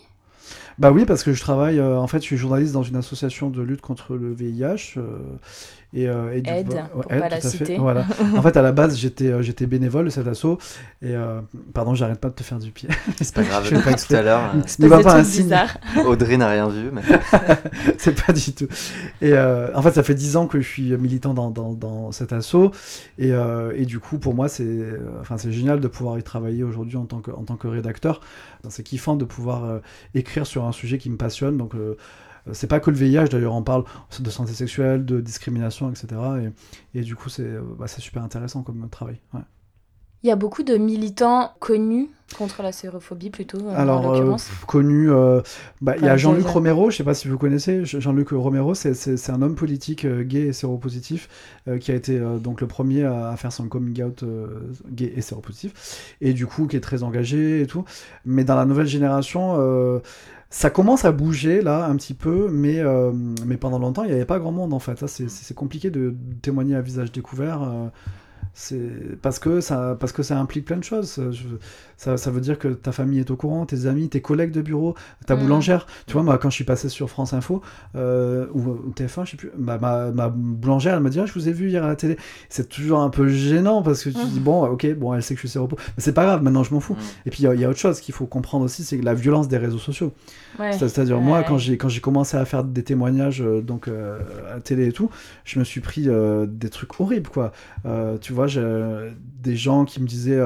Bah oui, parce que je travaille, euh, en fait, je suis journaliste dans une association de lutte contre le VIH. Euh, et, euh, et du aide, pour aide, pas la citer. Voilà. (laughs) en fait, à la base, j'étais euh, j'étais bénévole de cet assaut. Et euh, pardon, j'arrête pas de te faire du pied. C'est pas (laughs) grave. je pas tout à l'heure. Ne va pas un signe. (laughs) Audrey n'a rien vu. Mais... c'est pas du tout. Et euh, en fait, ça fait dix ans que je suis militant dans, dans, dans cet assaut. Et, euh, et, du coup, pour moi, c'est enfin, c'est génial de pouvoir y travailler aujourd'hui en tant que en tant que rédacteur. C'est kiffant de pouvoir euh, écrire sur un sujet qui me passionne. Donc c'est pas que le VIH d'ailleurs on parle de santé sexuelle de discrimination etc et, et du coup c'est bah, super intéressant comme travail ouais. il y a beaucoup de militants connus contre la sérophobie plutôt euh, alors euh, connu euh, bah, il y a Jean-Luc Romero je sais pas si vous connaissez Jean-Luc Romero c'est un homme politique euh, gay et séropositif euh, qui a été euh, donc le premier à, à, faire son coming out gay et séropositif et du coup qui est très engagé et tout mais dans la nouvelle génération ça commence à bouger là un petit peu, mais, euh, pendant longtemps il n'y avait pas grand monde en fait. C'est compliqué de témoigner à visage découvert. Euh, parce que ça implique plein de choses ça, ça, veut dire que ta famille est au courant tes amis tes collègues de bureau ta mmh. boulangère tu vois moi quand je suis passé sur France Info euh, ou, ou, TF1 je sais plus ma, ma, ma boulangère elle m'a dit ah, je vous ai vu hier à la télé c'est toujours un peu gênant parce que tu mmh. dis bon ok bon elle sait que je suis séropos mais c'est pas grave maintenant je m'en fous mmh. et puis il y, y, a autre chose qu'il faut comprendre aussi c'est la violence des réseaux sociaux ouais. c'est à dire ouais. moi quand j'ai quand j'ai commencé à faire des témoignages euh, donc euh, à la télé et tout je me suis pris euh, des trucs horribles quoi tu vois des gens qui me disaient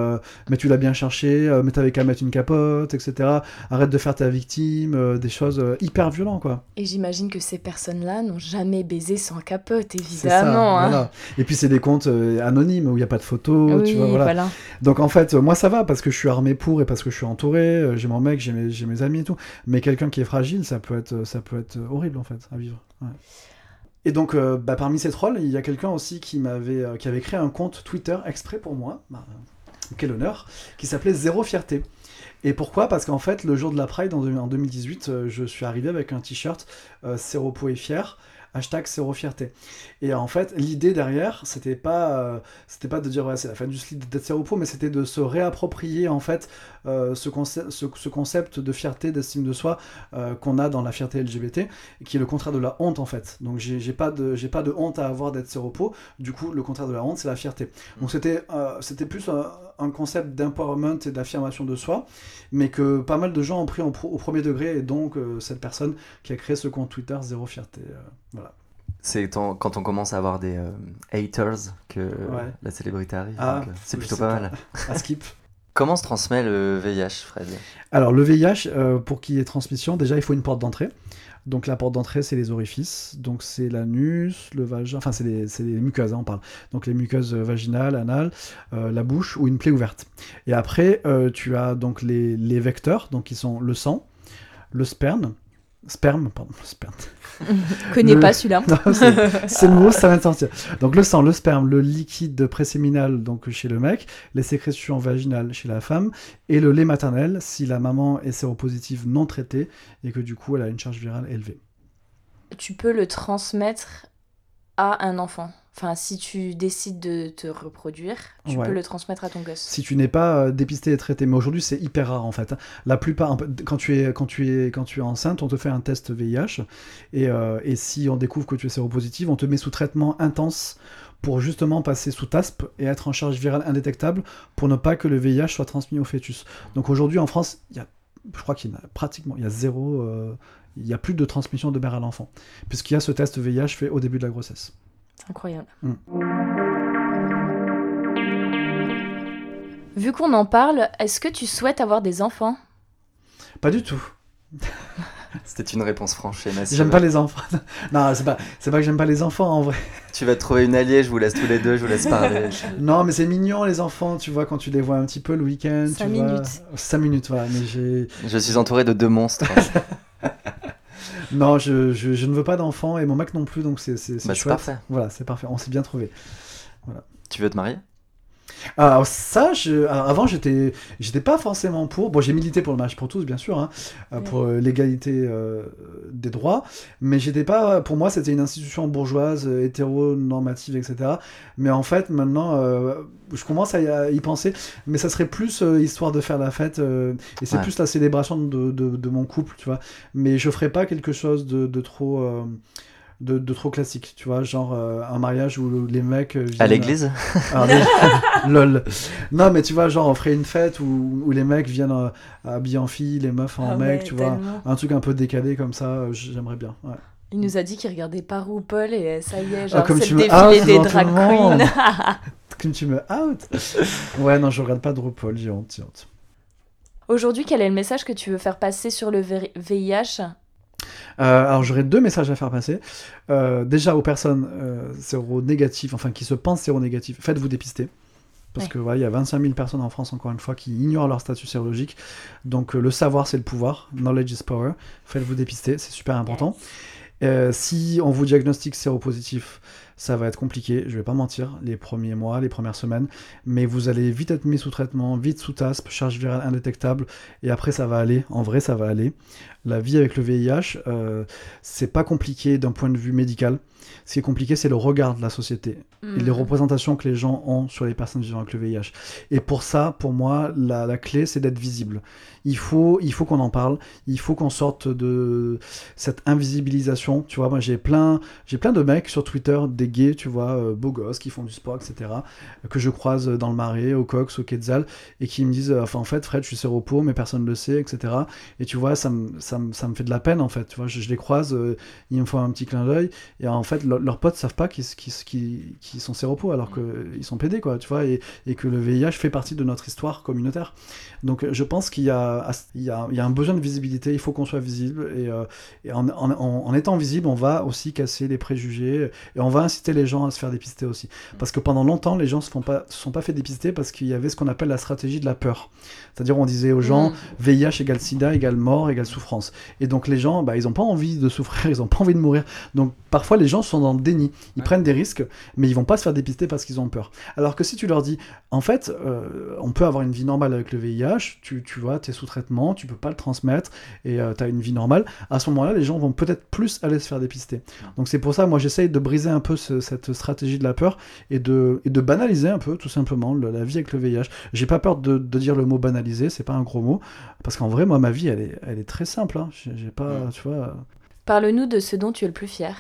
mais tu l'as bien cherché, euh, mais t'avais qu'à mettre une capote, etc. Arrête de faire ta victime, euh, des choses hyper violentes quoi. Et j'imagine que ces personnes-là n'ont jamais baisé sans capote, évidemment. Ça, hein. voilà. Et puis c'est des comptes anonymes où il n'y a pas de photos, oui, tu vois, voilà. voilà. Donc en fait, moi ça va parce que je suis armé pour et parce que je suis entouré, j'ai mon mec, j'ai mes, mes, amis et tout. Mais quelqu'un qui est fragile, ça peut être, ça peut être horrible en fait à vivre. Ouais. Et donc, euh, bah, parmi ces trolls, il y a quelqu'un aussi qui m'avait, euh, qui avait créé un compte Twitter exprès pour moi, bah, quel honneur, qui s'appelait Zéro Fierté. Et pourquoi? Parce qu'en fait, le jour de la Pride en, en 2018, euh, je suis arrivé avec un t-shirt euh, Séropo est fier hashtag fierté. Et en fait, l'idée derrière, c'était pas, euh, c'était pas de dire ouais, c'est la fin du slip d'être séropo, mais c'était de se réapproprier en fait euh, ce, concept, ce, ce, concept de fierté, d'estime de soi qu'on a dans la fierté LGBT, qui est le contraire de la honte en fait. Donc j'ai pas de, j'ai pas de honte à avoir d'être séropo. Du coup, le contraire de la honte, c'est la fierté. Donc c'était, euh, c'était plus un, concept d'empowerment et d'affirmation de soi, mais que pas mal de gens ont pris au, au premier degré, et donc euh, cette personne qui a créé ce compte Twitter Zéro Fierté. Euh, voilà. C'est quand on commence à avoir des euh, haters que ouais. la célébrité arrive. Ah, c'est plutôt pas mal. À skip. (laughs) Comment se transmet le VIH, Fred? Alors, le VIH, pour qu'il y ait transmission, déjà, il faut une porte d'entrée. Donc, la porte d'entrée, c'est les orifices. Donc, c'est l'anus, le vagin, enfin, c'est les, muqueuses, hein, on parle. Donc, les muqueuses vaginales, anales, euh, la bouche ou une plaie ouverte. Et après, euh, tu as donc les, les vecteurs, donc qui sont le sang, le sperme, sperme, pardon, sperme. (laughs) Connais Le- pas celui-là. (laughs) (laughs) C'est le mot, ça de sortir. Donc le sang, le sperme, le liquide préséminal donc chez le mec, les sécrétions vaginales chez la femme et le lait maternel si la maman est séropositive non traitée et que du coup elle a une charge virale élevée. Tu peux le transmettre à un enfant. Enfin, si tu décides de te reproduire, tu Ouais. peux le transmettre à ton gosse. Si tu n'es pas euh, dépisté et traité, mais aujourd'hui c'est hyper rare en fait. hein. La plupart, quand tu es quand tu es quand tu es enceinte, on te fait un test VIH et, euh, et si on découvre que tu es séropositive, on te met sous traitement intense pour justement passer sous TASP et être en charge virale indétectable pour ne pas que le VIH soit transmis au fœtus. Donc aujourd'hui en France, il y a, je crois qu'il y en a pratiquement, il y a zéro, euh, il y a plus de transmission de mère à l'enfant puisqu'il y a ce test VIH fait au début de la grossesse. C'est incroyable. Mm. Vu qu'on en parle, est-ce que tu souhaites avoir des enfants? Pas du tout. C'était une réponse franche et massive. J'aime pas les enfants. (laughs) non, c'est pas, c'est pas que j'aime pas les enfants en vrai. Tu vas te trouver une alliée, je vous laisse tous les deux, je vous laisse (laughs) parler. Non, mais c'est mignon les enfants, tu vois, quand tu les vois un petit peu le week-end. Cinq tu vois. minutes. Cinq minutes, voilà. Mais j'ai. Je suis entouré de deux monstres. (laughs) (laughs) Non, je, je, je ne veux pas d'enfants et mon mec non plus, donc c'est Bah, parfait. Voilà, c'est parfait. On s'est bien trouvé. Tu veux te marier? Alors ça, je, alors, avant j'étais, j'étais pas forcément pour. Bon, j'ai milité pour le mariage pour tous, bien sûr, hein, euh, Ouais. pour euh, l'égalité euh, des droits, mais j'étais pas. Pour moi, c'était une institution bourgeoise, hétéronormative, etc. Mais en fait, maintenant, euh, je commence à y, penser. Mais ça serait plus euh, histoire de faire la fête, euh, et c'est Ouais. plus la célébration de, de, de mon couple, tu vois. Mais je ferais pas quelque chose de, de trop. Euh, de, de trop classique, tu vois, genre euh, un mariage où les mecs euh, viennent À l'église alors, déjà- (laughs) lol. Non, mais tu vois, genre, on ferait une fête où, où les mecs viennent euh, habillés en filles, les meufs en Ah mecs, ouais, tu vois. tellement. Un truc un peu décalé comme ça, euh, j'aimerais bien. ouais. Il nous a dit qu'il regardait pas RuPaul et ça y est, genre, Ah, comme c'est tu le me défilé out des drag queens. (laughs) (laughs) Comme tu me out. ouais, non, je regarde pas de RuPaul, j'ai honte, j'ai honte. Aujourd'hui, quel est le message que tu veux faire passer sur le VIH Euh, alors j'aurais deux messages à faire passer. Euh, déjà aux personnes euh, séronégatives, enfin qui se pensent séronégatives, faites-vous dépister. Parce Ouais. que voilà, il y a 25 000 personnes en France, encore une fois, qui ignorent leur statut sérologique. Donc euh, le savoir, c'est le pouvoir. Knowledge is power. Faites-vous dépister, c'est super important. Euh, si on vous diagnostique séropositif, ça va être compliqué, je vais pas mentir, les premiers mois, les premières semaines, mais vous allez vite être mis sous traitement, vite sous TASP, charge virale indétectable, et après ça va aller, en vrai ça va aller. La vie avec le VIH, euh, c'est pas compliqué d'un point de vue médical. Ce qui est compliqué, c'est le regard de la société et les Mhm. représentations que les gens ont sur les personnes vivant avec le VIH. Et pour ça, pour moi, la, la clé, c'est d'être visible. Il faut, il faut qu'on en parle. Il faut qu'on sorte de cette invisibilisation. Tu vois, moi, j'ai plein, j'ai plein de mecs sur Twitter, des gays, tu vois, euh, beaux gosses, qui font du sport, etc., que je croise dans le Marais, au Cox, au Quetzal, et qui me disent, euh, enfin, en fait, Fred, je suis séropo, mais personne ne le sait, etc. Et tu vois, ça me, ça me, ça me fait de la peine, en fait. Tu vois, je, je les croise, euh, ils me font un petit clin d'œil, et en fait, le- leurs potes savent pas qu'ils qu'ils- qu'ils- qu'ils sont séropos, alors qu'ils sont pédés, quoi, tu vois, et, et que le VIH fait partie de notre histoire communautaire. Donc, je pense qu'il y a, il y, y a un besoin de visibilité, il faut qu'on soit visible, et, euh, et en, en- en- en étant visible, on va aussi casser les préjugés, et on va inciter les gens à se faire dépister aussi. Parce que pendant longtemps, les gens se, font pas, se sont pas fait dépister parce qu'il y avait ce qu'on appelle la stratégie de la peur. C'est-à-dire, on disait aux gens, Mhm. VIH égale sida égale mort égale souffrance. Et donc les gens, bah, ils n'ont pas envie de souffrir, (laughs) ils n'ont pas envie de mourir. Donc parfois les gens sont dans le déni. Ils Ouais. prennent des risques, mais ils vont pas se faire dépister parce qu'ils ont peur. Alors que si tu leur dis, en fait, euh, on peut avoir une vie normale avec le VIH, tu, tu vois, tu es sous traitement, tu peux pas le transmettre et tu as une vie normale, à ce moment-là, les gens vont peut-être plus aller se faire dépister. Donc c'est pour ça, moi j'essaye de briser un peu ce- cette stratégie de la peur et de, et de banaliser un peu, tout simplement, le- la vie avec le VIH. J'ai pas peur de, de dire le mot banaliser, c'est pas un gros mot, parce qu'en vrai, moi, ma vie, elle est, elle est très simple. hein. J'ai pas, tu vois. Parle-nous de ce dont tu es le plus fier.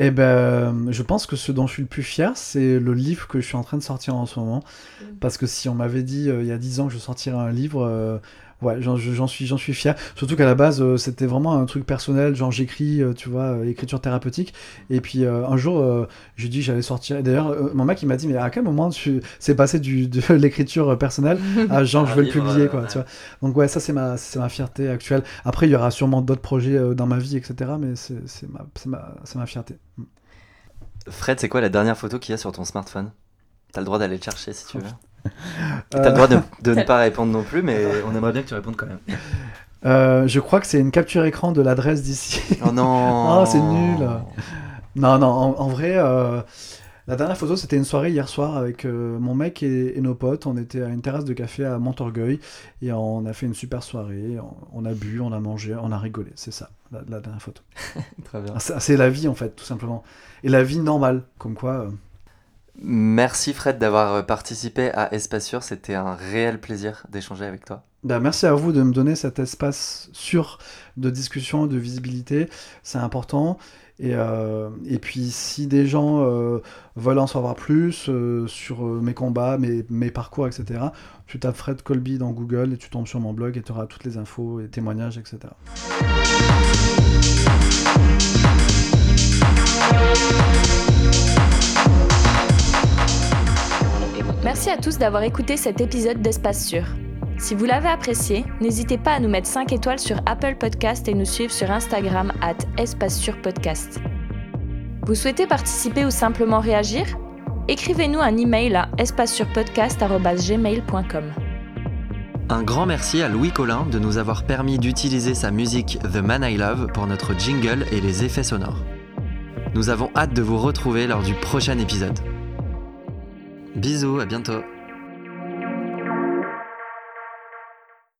Eh ben, je pense que ce dont je suis le plus fier, c'est le livre que je suis en train de sortir en ce moment. Mm. Parce que si on m'avait dit euh, il y a 10 ans que je sortirais un livre, euh, ouais, j'en suis, j'en suis fier. Surtout qu'à la base, euh, c'était vraiment un truc personnel, genre j'écris, euh, tu vois, euh, écriture thérapeutique. Et puis euh, un jour, j'ai dit j'allais sortir. D'ailleurs, mon mec, il m'a dit, mais à quel moment tu c'est passé du, de (laughs) l'écriture personnelle à (laughs) genre je veux le publier, quoi, tu vois. Donc ouais, ça c'est ma, c'est ma fierté actuelle. Après, il y aura sûrement d'autres projets dans ma vie, etc. Mais c'est ma, c'est ma, c'est ma fierté. Fred, c'est quoi la dernière photo qu'il y a sur ton smartphone? T'as le droit d'aller le chercher si tu veux. Euh, T'as le droit de, de ne pas répondre non plus, mais on aimerait bien que tu répondes quand même. Euh, je crois que c'est une capture écran de l'adresse d'ici. Oh non Oh, (laughs) c'est nul. Non, non, en, en vrai, euh, la dernière photo, c'était une soirée hier soir avec euh, mon mec et, et nos potes. On était à une terrasse de café à Montorgueil et on a fait une super soirée. On, on a bu, on a mangé, on a rigolé. C'est ça, la, la dernière photo. (laughs) Très bien. Ah, C'est c'est la vie, en fait, tout simplement. Et la vie normale, comme quoi. Merci Fred d'avoir euh, participé à Espace Sûr. C'était un réel plaisir d'échanger avec toi. bah, merci à vous de me donner cet espace sûr de discussion, de visibilité. C'est important. Et, euh, puis, si des gens euh, veulent en savoir plus sur mes combats, mes, mes parcours, etc., tu tapes Fred Colby dans Google et tu tombes sur mon blog et tu auras toutes les infos et témoignages, etc. Merci à tous d'avoir écouté cet épisode d'Espace Sûr. Si vous l'avez apprécié, n'hésitez pas à nous mettre 5 étoiles sur Apple Podcast et nous suivre sur Instagram at Espace Sûr Podcast. Vous souhaitez participer ou simplement réagir? Écrivez-nous un email à espacesurpodcast.gmail.com. Un grand merci à Louis Collin de nous avoir permis d'utiliser sa musique The Man I Love pour notre jingle et les effets sonores. Nous avons hâte de vous retrouver lors du prochain épisode. Bisous, à bientôt